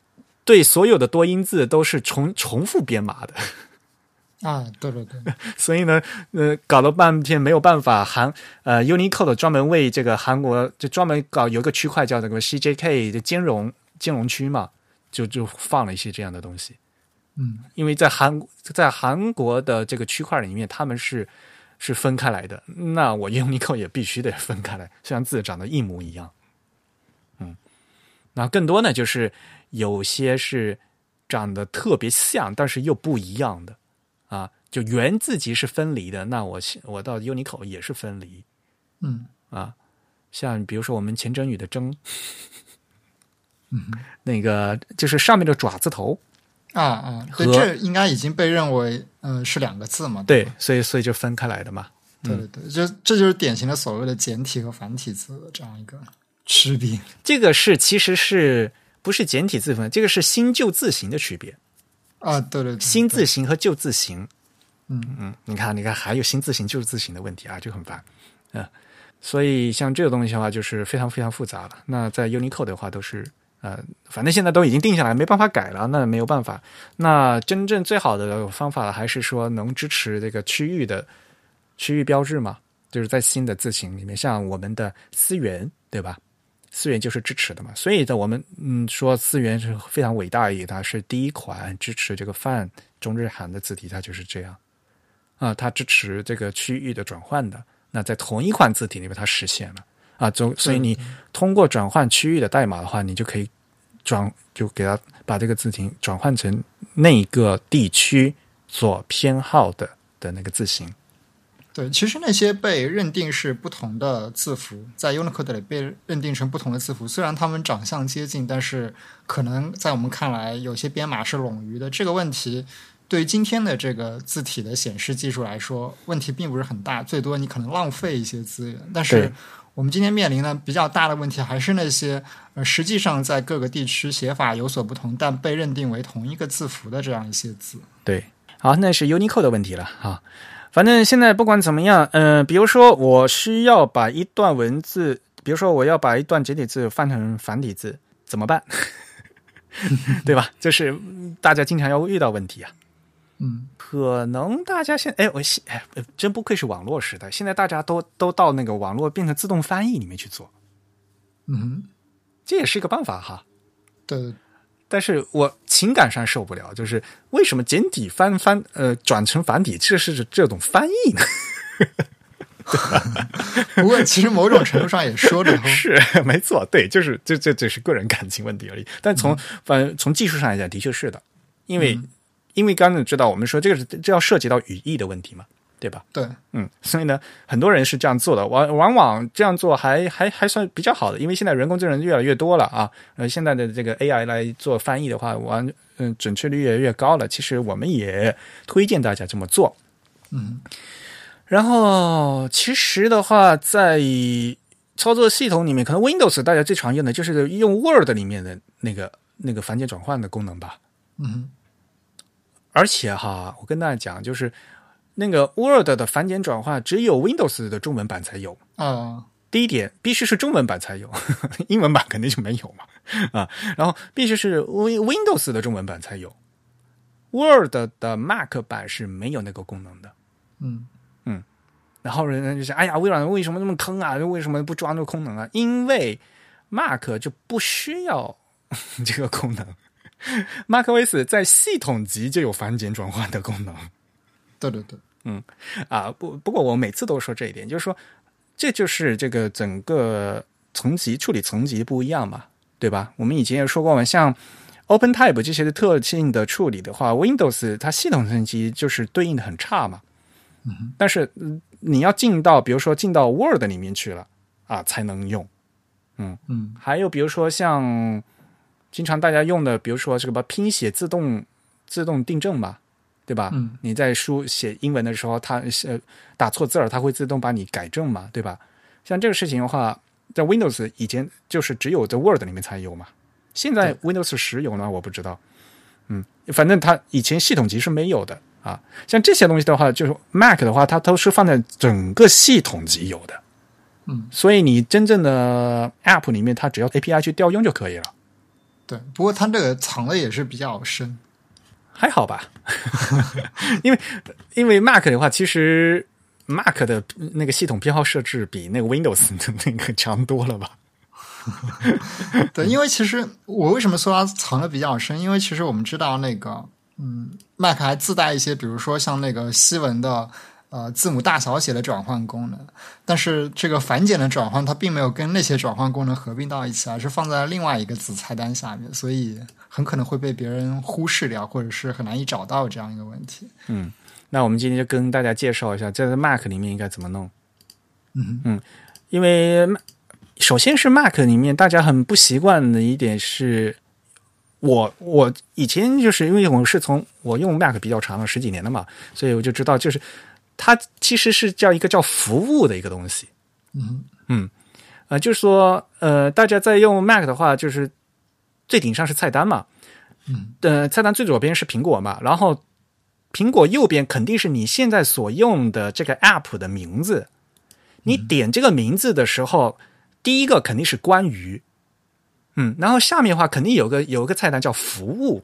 对所有的多音字都是重重复编码的，啊，对对对，(laughs) 所以呢，呃，搞了半天没有办法，韩呃 Unicode 专门为这个韩国就专门搞有一个区块叫这个 CJK 的兼容兼容区嘛，就就放了一些这样的东西。嗯。因为在韩在韩国的这个区块里面，他们是是分开来的，那我 Unicode 也必须得分开来，虽然字长得一模一样。嗯，那更多呢，就是有些是长得特别像，但是又不一样的啊，就原字级是分离的，那我我到 Unicode 也是分离嗯啊，像比如说我们钱真宇的真，嗯那个就是上面的爪字头，啊啊，对，和这应该已经被认为呃是两个字嘛？对吧，所以所以就分开来的嘛。对对对，就这就是典型的所谓的简体和繁体字的这样一个区别。这个是其实是不是简体字分？这个是新旧字形的区别，啊，对对对，新字形和旧字形。嗯嗯，你看，你看，还有新字形、旧字形的问题啊，就很烦。嗯、所以像这个东西的话，就是非常非常复杂了。那在 Unicode 的话，都是呃，反正现在都已经定下来，没办法改了，那没有办法。那真正最好的方法还是说能支持这个区域的区域标志嘛，就是在新的字形里面，像我们的思源，对吧？思源就是支持的嘛，所以在，我们嗯说思源是非常伟大，也它是第一款支持这个泛中日韩的字体，它就是这样啊，它支持这个区域的转换的。那在同一款字体里面，它实现了啊，就所以你通过转换区域的代码的话，你就可以转就给它把这个字体转换成那个地区所偏好的的那个字形。对，其实那些被认定是不同的字符，在 Unicode 里被认定成不同的字符，虽然它们长相接近，但是可能在我们看来，有些编码是冗余的。这个问题对于今天的这个字体的显示技术来说，问题并不是很大，最多你可能浪费一些资源。但是我们今天面临的比较大的问题，还是那些呃，实际上在各个地区写法有所不同，但被认定为同一个字符的这样一些字。对，好，那是 Unicode 的问题了哈。反正现在不管怎么样，嗯、比如说我需要把一段文字，比如说我要把一段简体字翻成繁体字，怎么办？(laughs) 对吧？就是嗯大家经常要遇到问题啊。嗯可能大家现哎，我现哎，呃真不愧是网络时代，现在大家都都到那个网络变成自动翻译里面去做，嗯，这也是一个办法哈。对，但是我情感上受不了，就是为什么简体翻翻呃转成繁体，这是这种翻译呢？(laughs) 不过其实某种程度上也说得通。(laughs) 是没错，对，就是这这这是个人感情问题而已。但从反正从技术上来讲，的确是的，因为、因为刚才知道我们说这个是这要涉及到语义的问题嘛，对吧？对，嗯，所以呢，很多人是这样做的，往往往这样做还还还算比较好的，因为现在人工智能越来越多了啊，呃，现在的这个 AI 来做翻译的话，完嗯准确率越来越高了。其实我们也推荐大家这么做。嗯然后其实的话，在操作系统里面，可能 Windows 大家最常用的就是用 Word 里面的那个那个繁简转换的功能吧。嗯而且哈，我跟大家讲，就是那个 Word 的繁简转换只有 Windows 的中文版才有。啊第一点，必须是中文版才有，(laughs) 英文版肯定就没有嘛啊。然后必须是 Win Windows 的中文版才有，Word 的 Mac 版是没有那个功能的。嗯嗯然后人家就想，哎呀，微软为什么那么坑啊？为什么不装这个功能啊？因为 Mac 就不需要 (laughs) 这个功能，macOS 在系统级就有繁简转换的功能。对对对，啊，不，不过我每次都说这一点，就是说，这就是这个整个层级处理层级不一样嘛，对吧？我们以前也说过嘛，像 OpenType 这些的特性的处理的话，Windows 它系统层级就是对应的很差嘛。嗯但是、嗯你要进到，比如说进到 Word 里面去了啊，才能用。嗯嗯还有比如说像经常大家用的，比如说这个拼写自动自动订正嘛，对吧？嗯你在书写英文的时候，它呃打错字儿，它会自动把你改正嘛，对吧？像这个事情的话，在 Windows 以前就是只有在 Word 里面才有嘛，现在 Windows 十有呢？我不知道。嗯，反正它以前系统级是没有的啊。像这些东西的话，就是 Mac 的话，它都是放在整个系统级有的。嗯，所以你真正的 App 里面，它只要 API 去调用就可以了。对，不过它这个藏的也是比较深。还好吧，(laughs) 因为因为 Mac 的话，其实 Mac 的那个系统编号设置比那个 Windows 的那个强多了吧？(laughs) 对，因为其实我为什么说它藏的比较深？因为其实我们知道那个，嗯，Mac 还自带一些，比如说像那个西文的呃字母大小写的转换功能，但是这个繁简的转换它并没有跟那些转换功能合并到一起，而是放在另外一个子菜单下面，所以很可能会被别人忽视掉，或者是很难以找到这样一个问题。嗯那我们今天就跟大家介绍一下，在 Mac 里面应该怎么弄。嗯嗯，因为首先是 Mac 里面大家很不习惯的一点是，我我以前就是因为我是从我用 Mac 比较长了十几年了嘛，所以我就知道，就是它其实是叫一个叫服务的一个东西。嗯。嗯。呃，就是说，呃，大家在用 Mac 的话，就是最顶上是菜单嘛，嗯，呃，菜单最左边是苹果嘛，然后苹果右边肯定是你现在所用的这个 App 的名字。你点这个名字的时候，第一个肯定是关于，嗯，然后下面的话肯定有个有一个菜单叫服务，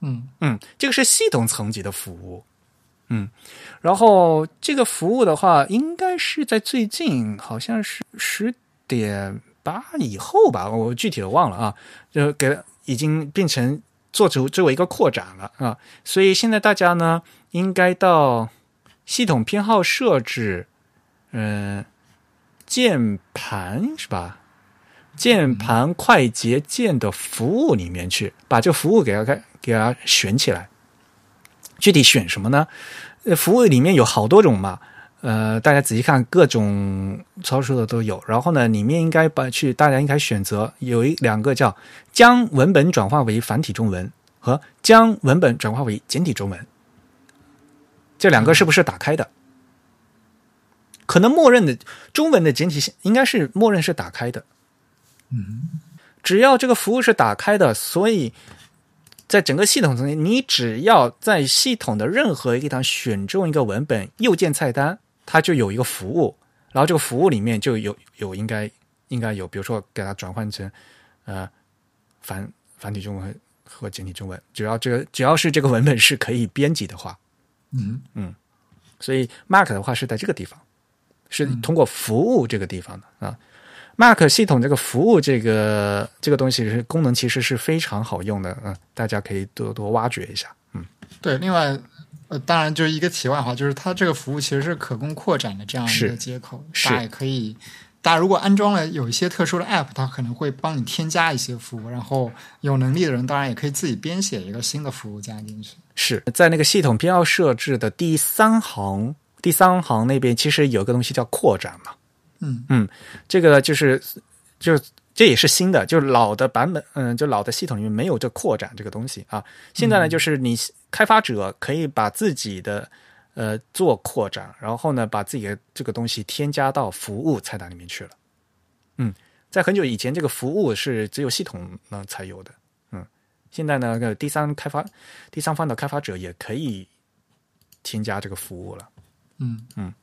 嗯。嗯，这个是系统层级的服务，嗯，然后这个服务的话，应该是在最近，好像是十点八以后吧，我具体的忘了啊，就给已经变成做成作为一个扩展了啊，所以现在大家呢，应该到系统偏好设置，嗯、键盘是吧？键盘快捷键的服务里面去，把这服务给它开给它选起来。具体选什么呢？呃，服务里面有好多种嘛，呃，大家仔细看，各种操作的都有。然后呢，里面应该把去，大家应该选择有一两个叫将文本转化为繁体中文和将文本转化为简体中文，这两个是不是打开的？可能默认的中文的简体应该是默认是打开的。嗯只要这个服务是打开的，所以在整个系统层面，你只要在系统的任何一个地方选中一个文本，右键菜单它就有一个服务，然后这个服务里面就有有应该应该有，比如说给它转换成呃繁繁体中文和简体中文，只要这个只要是这个文本是可以编辑的话，嗯嗯所以 Mark 的话是在这个地方，是通过服务这个地方的啊。Mac 系统这个服务这个这个东西是功能其实是非常好用的，嗯，大家可以多多挖掘一下。嗯，对，另外，呃，当然就是一个题外话，就是它这个服务其实是可供扩展的这样一个接口，是大家也可以，大家如果安装了有一些特殊的 App，它可能会帮你添加一些服务，然后有能力的人当然也可以自己编写一个新的服务加进去。是在那个系统偏好设置的第三行，第三行那边其实有个东西叫扩展嘛。嗯这个就是就这也是新的，就是老的版本，嗯，就老的系统里面没有这扩展这个东西啊。现在呢，就是你开发者可以把自己的呃做扩展，然后呢，把自己的这个东西添加到服务菜单里面去了。嗯，在很久以前，这个服务是只有系统呢才有的。嗯，现在呢，个第三开发第三方的开发者也可以添加这个服务了。嗯嗯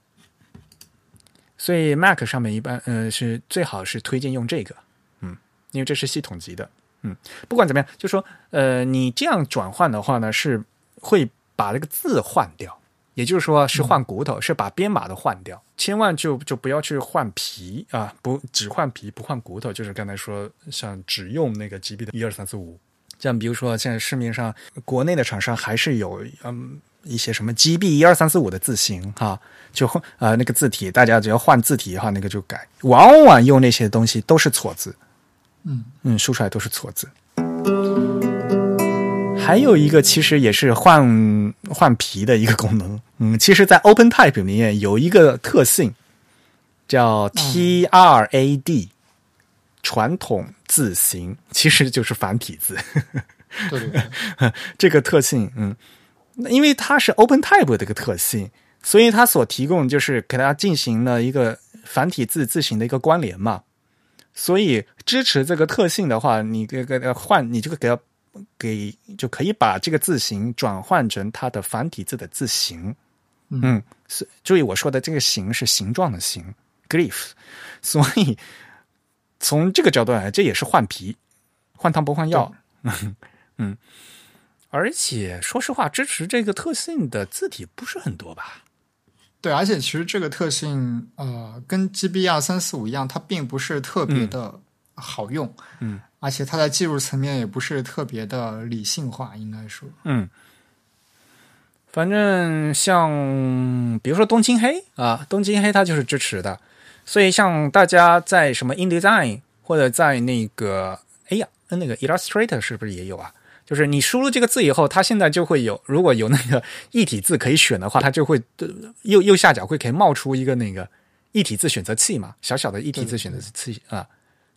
所以 Mac 上面一般呃是最好是推荐用这个，嗯，因为这是系统级的，嗯，不管怎么样，就说呃你这样转换的话呢，是会把这个字换掉，也就是说是换骨头，是把编码都换掉，千万就就不要去换皮啊，不只换皮不换骨头，就是刚才说像只用那个 GB 的一二三四五，像比如说现在市面上国内的厂商还是有嗯。一些什么 GB 一二三四五的字形哈，就呃那个字体，大家只要换字体的话，那个就改。往往用那些东西都是错字，嗯嗯，输出来都是错字。还有一个其实也是换换皮的一个功能。(laughs) 嗯，其实，在 OpenType 里面有一个特性叫 TRAD，传统字形，其实就是繁体字。对对对，(laughs) 这个特性，嗯，因为它是 OpenType 的一个特性，所以它所提供就是给它进行了一个繁体字字形的一个关联嘛。所以支持这个特性的话，你给给换，你就给它给就可以把这个字形转换成它的繁体字的字形。嗯，是注意我说的这个形是形状的形，glyph。所以从这个角度来，这也是换皮，换汤不换药。(laughs) 嗯，而且说实话，支持这个特性的字体不是很多吧？对，而且其实这个特性，呃，跟 GB 二三四五一样，它并不是特别的好用。嗯，而且它在技术层面也不是特别的理性化，应该说。嗯，反正像比如说东京黑啊，东京黑它就是支持的，所以像大家在什么 InDesign 或者在那个，哎呀，那个 Illustrator 是不是也有啊？就是你输入这个字以后，它现在就会有，如果有那个一体字可以选的话，它就会右右下角会可以冒出一个那个一体字选择器嘛，小小的一体字选择器啊。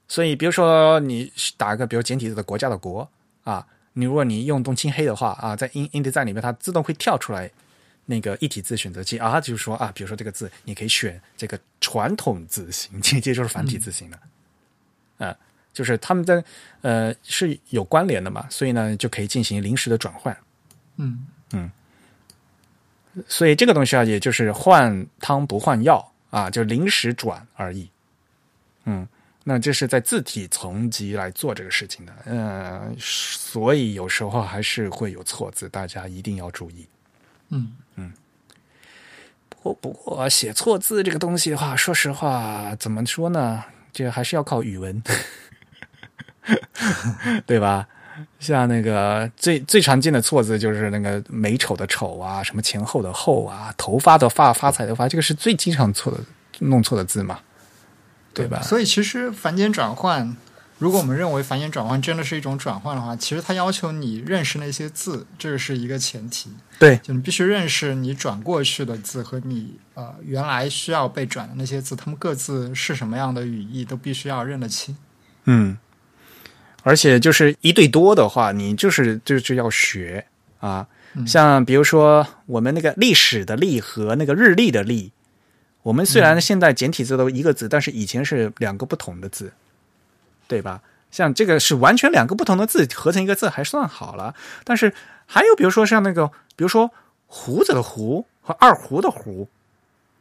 所以比如说你打个比如简体字的国家的国啊。你如果你用东青黑的话啊，在 In InDesign 里面，它自动会跳出来那个一体字选择器啊，就是说啊，比如说这个字，你可以选这个传统字形，接接就是繁体字形的，啊，就是他们在呃是有关联的嘛，所以呢就可以进行临时的转换，嗯嗯，所以这个东西啊，也就是换汤不换药啊，就临时转而已，嗯。那这是在字体层级来做这个事情的，嗯，所以有时候还是会有错字，大家一定要注意。嗯嗯。不过不过写错字这个东西的话，说实话，怎么说呢？这还是要靠语文，(laughs) 对吧？像那个最最常见的错字就是那个美丑的丑啊，什么前后的后啊，头发的发发财的发，这个是最经常错的弄错的字嘛。对吧？所以其实繁简转换，如果我们认为繁简转换真的是一种转换的话，其实它要求你认识那些字，这个是一个前提。对，就你必须认识你转过去的字和你呃原来需要被转的那些字，它们各自是什么样的语义，都必须要认得清。嗯，而且就是一对多的话，你就是就就要学啊。像比如说我们那个历史的历和那个日历的历。我们虽然现在简体字都一个字，但是以前是两个不同的字，对吧？像这个是完全两个不同的字合成一个字，还算好了。但是还有比如说像那个，比如说胡子的胡和二胡的胡，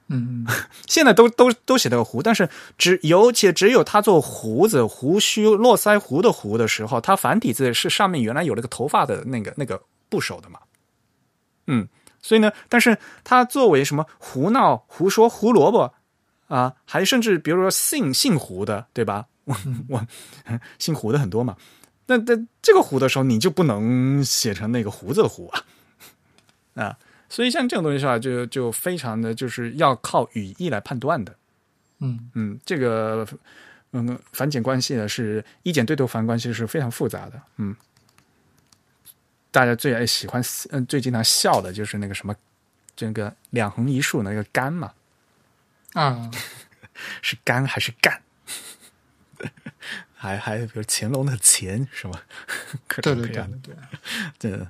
嗯，(laughs) 现在都都都写的胡，但是只尤其只有他做胡子胡须络腮胡的胡的时候，他繁体字是上面原来有那个头发的那个那个部首的嘛，嗯。所以呢，但是他作为什么胡闹、胡说、胡萝卜啊，还甚至比如说姓姓胡的，对吧？(laughs) 我我 (laughs) 姓胡的很多嘛。那那这个胡的时候，你就不能写成那个胡子的胡啊啊。所以像这种东西的话，就就非常的就是要靠语义来判断的。嗯嗯，这个嗯繁简关系呢，是一简对头繁关系是非常复杂的。嗯。大家最爱喜欢嗯最经常笑的就是那个什么，这个两横一竖那个干嘛啊，(laughs) 是干还是干？(laughs) 还还比如乾隆的乾是吗？(laughs) 各种各样的对，对，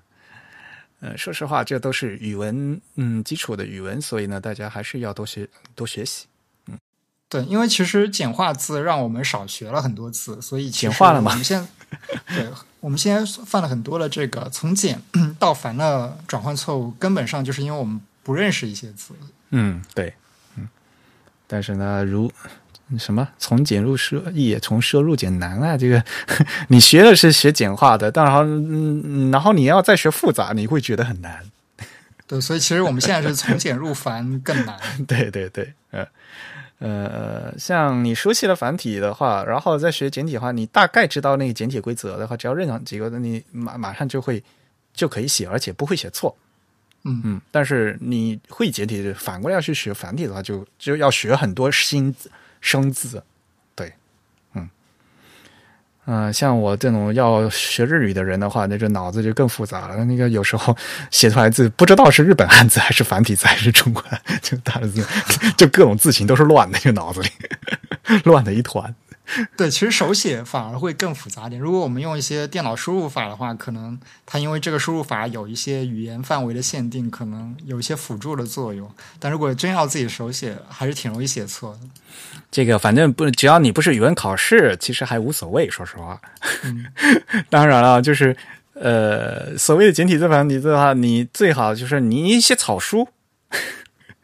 呃，说实话，这都是语文嗯基础的语文，所以呢，大家还是要多学多学习。嗯，对，因为其实简化字让我们少学了很多字，所以简化了嘛。我们现 (laughs) 对。我们现在犯了很多的这个从简 (clears throat) 到繁的转换错误，根本上就是因为我们不认识一些字。嗯，对，嗯。但是呢，如什么从简入奢易，从奢入简难啊！这个 (laughs) 你学的是学简化的，但然后嗯，然后你要再学复杂，你会觉得很难。(laughs) 对，所以其实我们现在是从简入繁更难。对 (laughs) 对对，呃。呃，像你熟悉了繁体的话，然后再学简体的话，你大概知道那个简体规则的话，只要认上几个，你马马上就会就可以写，而且不会写错。嗯嗯。但是你会简体，反过来要去学繁体的话，就就要学很多新生字。对，嗯。嗯、像我这种要学日语的人的话，那这脑子就更复杂了。那个有时候写出来字不知道是日本汉字还是繁体字还是中文，(laughs) 就打的字，就各种字形都是乱的，就脑子里 (laughs) 乱的一团。(laughs) 对，其实手写反而会更复杂点。如果我们用一些电脑输入法的话，可能它因为这个输入法有一些语言范围的限定，可能有一些辅助的作用。但如果真要自己手写，还是挺容易写错的。这个反正不，只要你不是语文考试，其实还无所谓。说实话，(laughs) 当然了，就是呃，所谓的简体字、繁体字的话，你最好就是你写草书，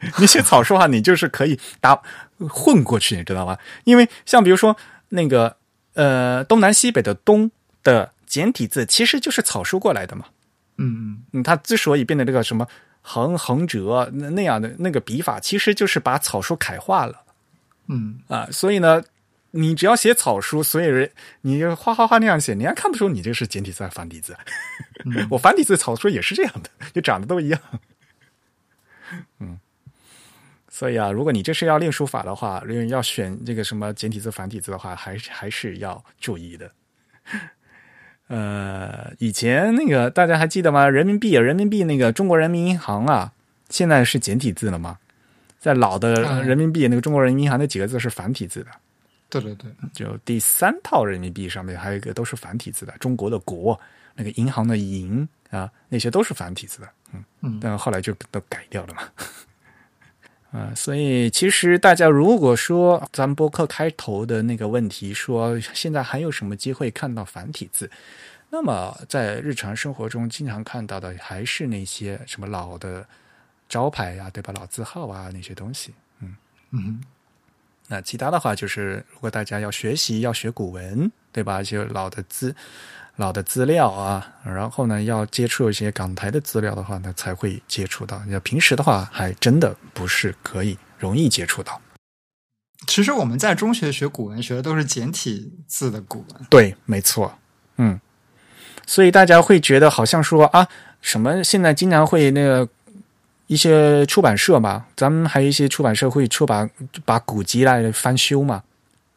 (laughs) 你写草书的话，你就是可以打混过去，你知道吗？因为像比如说那个呃东南西北的东的简体字，其实就是草书过来的嘛。嗯嗯，它之所以变得这个什么横横折那那样的那个笔法，其实就是把草书楷化了。嗯啊，所以呢，你只要写草书，所以人你就哗哗哗那样写，人家看不出你这是简体字还是繁体字。嗯 (laughs) 我繁体字草书也是这样的，就长得都一样。(laughs) 嗯，所以啊，如果你这是要练书法的话，因为要选这个什么简体字、繁体字的话，还是还是要注意的。(laughs) 呃，以前那个大家还记得吗？人民币，人民币那个中国人民银行啊，现在是简体字了吗？在老的嗯人民币那个中国人民银行那几个字是繁体字的，对对对，就第三套人民币上面还有一个都是繁体字的，中国的国，那个银行的银啊，那些都是繁体字的，嗯嗯但后来就都改掉了嘛。啊，所以其实大家如果说咱们播客开头的那个问题说现在还有什么机会看到繁体字，那么在日常生活中经常看到的还是那些什么老的招牌呀、对吧？老字号啊那些东西。嗯嗯那其他的话就是，如果大家要学习要学古文，对吧？就老的资老的资料啊，然后呢要接触一些港台的资料的话呢，才会接触到。要平时的话，还真的不是可以容易接触到。其实我们在中学学古文学的都是简体字的古文。对，没错，嗯，所以大家会觉得好像说啊，什么现在经常会那个一些出版社嘛，咱们还有一些出版社会出版把古籍来翻修嘛，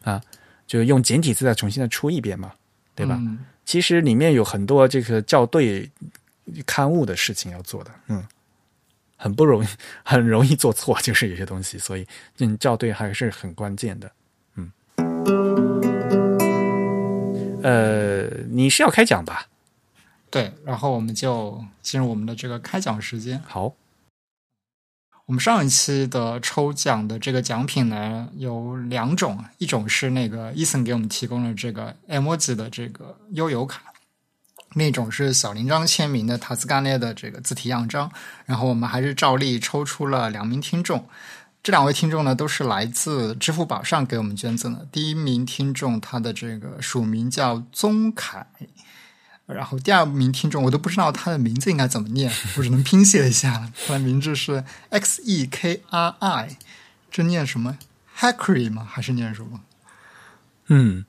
啊，就用简体字再重新的出一遍嘛，对吧？嗯其实里面有很多这个校对刊物的事情要做的，嗯，很不容易，(laughs) 很容易做错，就是有些东西，所以嗯，校对还是很关键的，嗯。呃，你是要开讲吧？对，然后我们就进入我们的这个开讲时间。好，我们上一期的抽奖的这个奖品呢有两种，一种是那个伊森给我们提供的这个 emoji 的这个悠游卡，另一种是小铃章签名的塔斯干列的这个字体样章。然后我们还是照例抽出了两名听众，这两位听众呢都是来自支付宝上给我们捐赠的。第一名听众他的这个署名叫宗凯。然后第二名听众我都不知道他的名字应该怎么念，我只能拼写一下了。他的名字是 X E K R I，这念什么？Hackery 吗？还是念什么？嗯，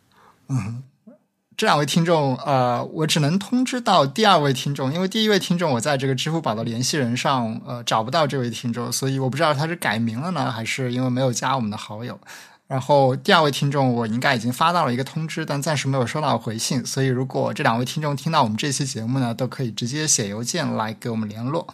这两位听众，呃，我只能通知到第二位听众，因为第一位听众我在这个支付宝的联系人上，呃，找不到这位听众，所以我不知道他是改名了呢，还是因为没有加我们的好友。然后第二位听众，我应该已经发到了一个通知，但暂时没有收到回信。所以如果这两位听众听到我们这期节目呢，都可以直接写邮件来给我们联络。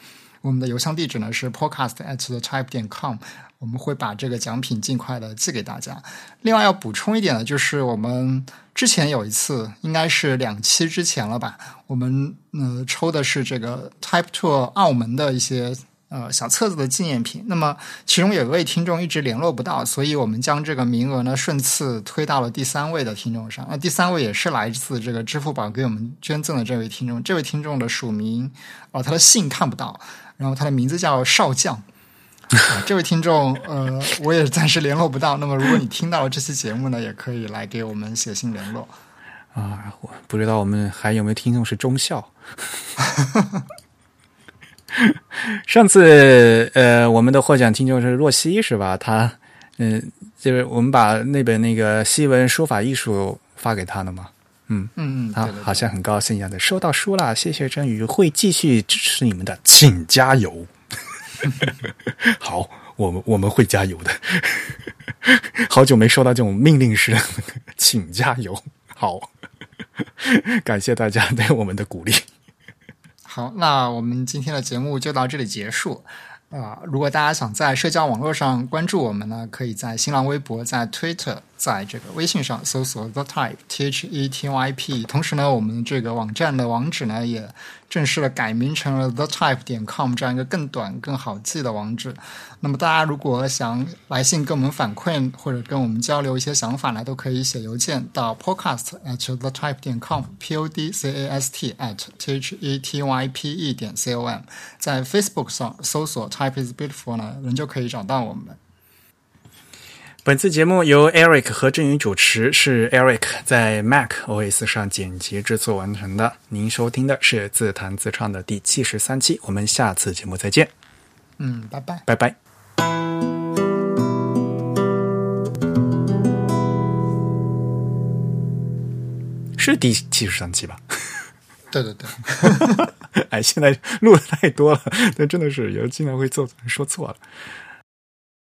我们的邮箱地址呢是 podcast at the type 点 com，我们会把这个奖品尽快的寄给大家。另外要补充一点呢，就是我们之前有一次，应该是两期之前了吧，我们呃抽的是这个 Type Two 澳门的一些呃小册子的纪念品。那么其中有一位听众一直联络不到，所以我们将这个名额呢顺次推到了第三位的听众上。那第三位也是来自这个支付宝给我们捐赠的这位听众，这位听众的署名哦、他的姓看不到，然后他的名字叫少将。啊这位听众，呃，我也暂时联络不到。那么，如果你听到了这期节目呢，也可以来给我们写信联络。啊，我不知道我们还有没有听众是中校。(laughs) (laughs) 上次呃，我们的获奖听众是若曦是吧？他嗯、就是我们把那本那个西文书法艺术发给他了嘛。嗯嗯，他对对对好像很高兴一样的，收到书啦，谢谢真宇，会继续支持你们的，请加油。(laughs) 好，我们我们会加油的。(laughs) 好久没收到这种命令式的，请加油。好，感谢大家对我们的鼓励。好，那我们今天的节目就到这里结束。啊、如果大家想在社交网络上关注我们呢，可以在新浪微博、在 Twitter、在这个微信上搜索 The Type T H E T Y P。同时呢，我们这个网站的网址呢也正式的改名成了 The Type 点 com 这样一个更短、更好记的网址。那么大家如果想来信跟我们反馈或者跟我们交流一些想法呢，都可以写邮件到 podcast at the type 点 com，p o d c a s t at t h e t y p e 点 c o m，在 Facebook 上搜索 Type is Beautiful 呢，人就可以找到我们。本次节目由 Eric 和振宇主持，是 Eric 在 Mac OS 上剪辑制作完成的。您收听的是自弹自唱的第七十三期，我们下次节目再见，嗯，拜拜。拜拜。是第七十三期吧？对对对，(laughs) 哎，现在录的太多了，但真的是有经常会做说错了。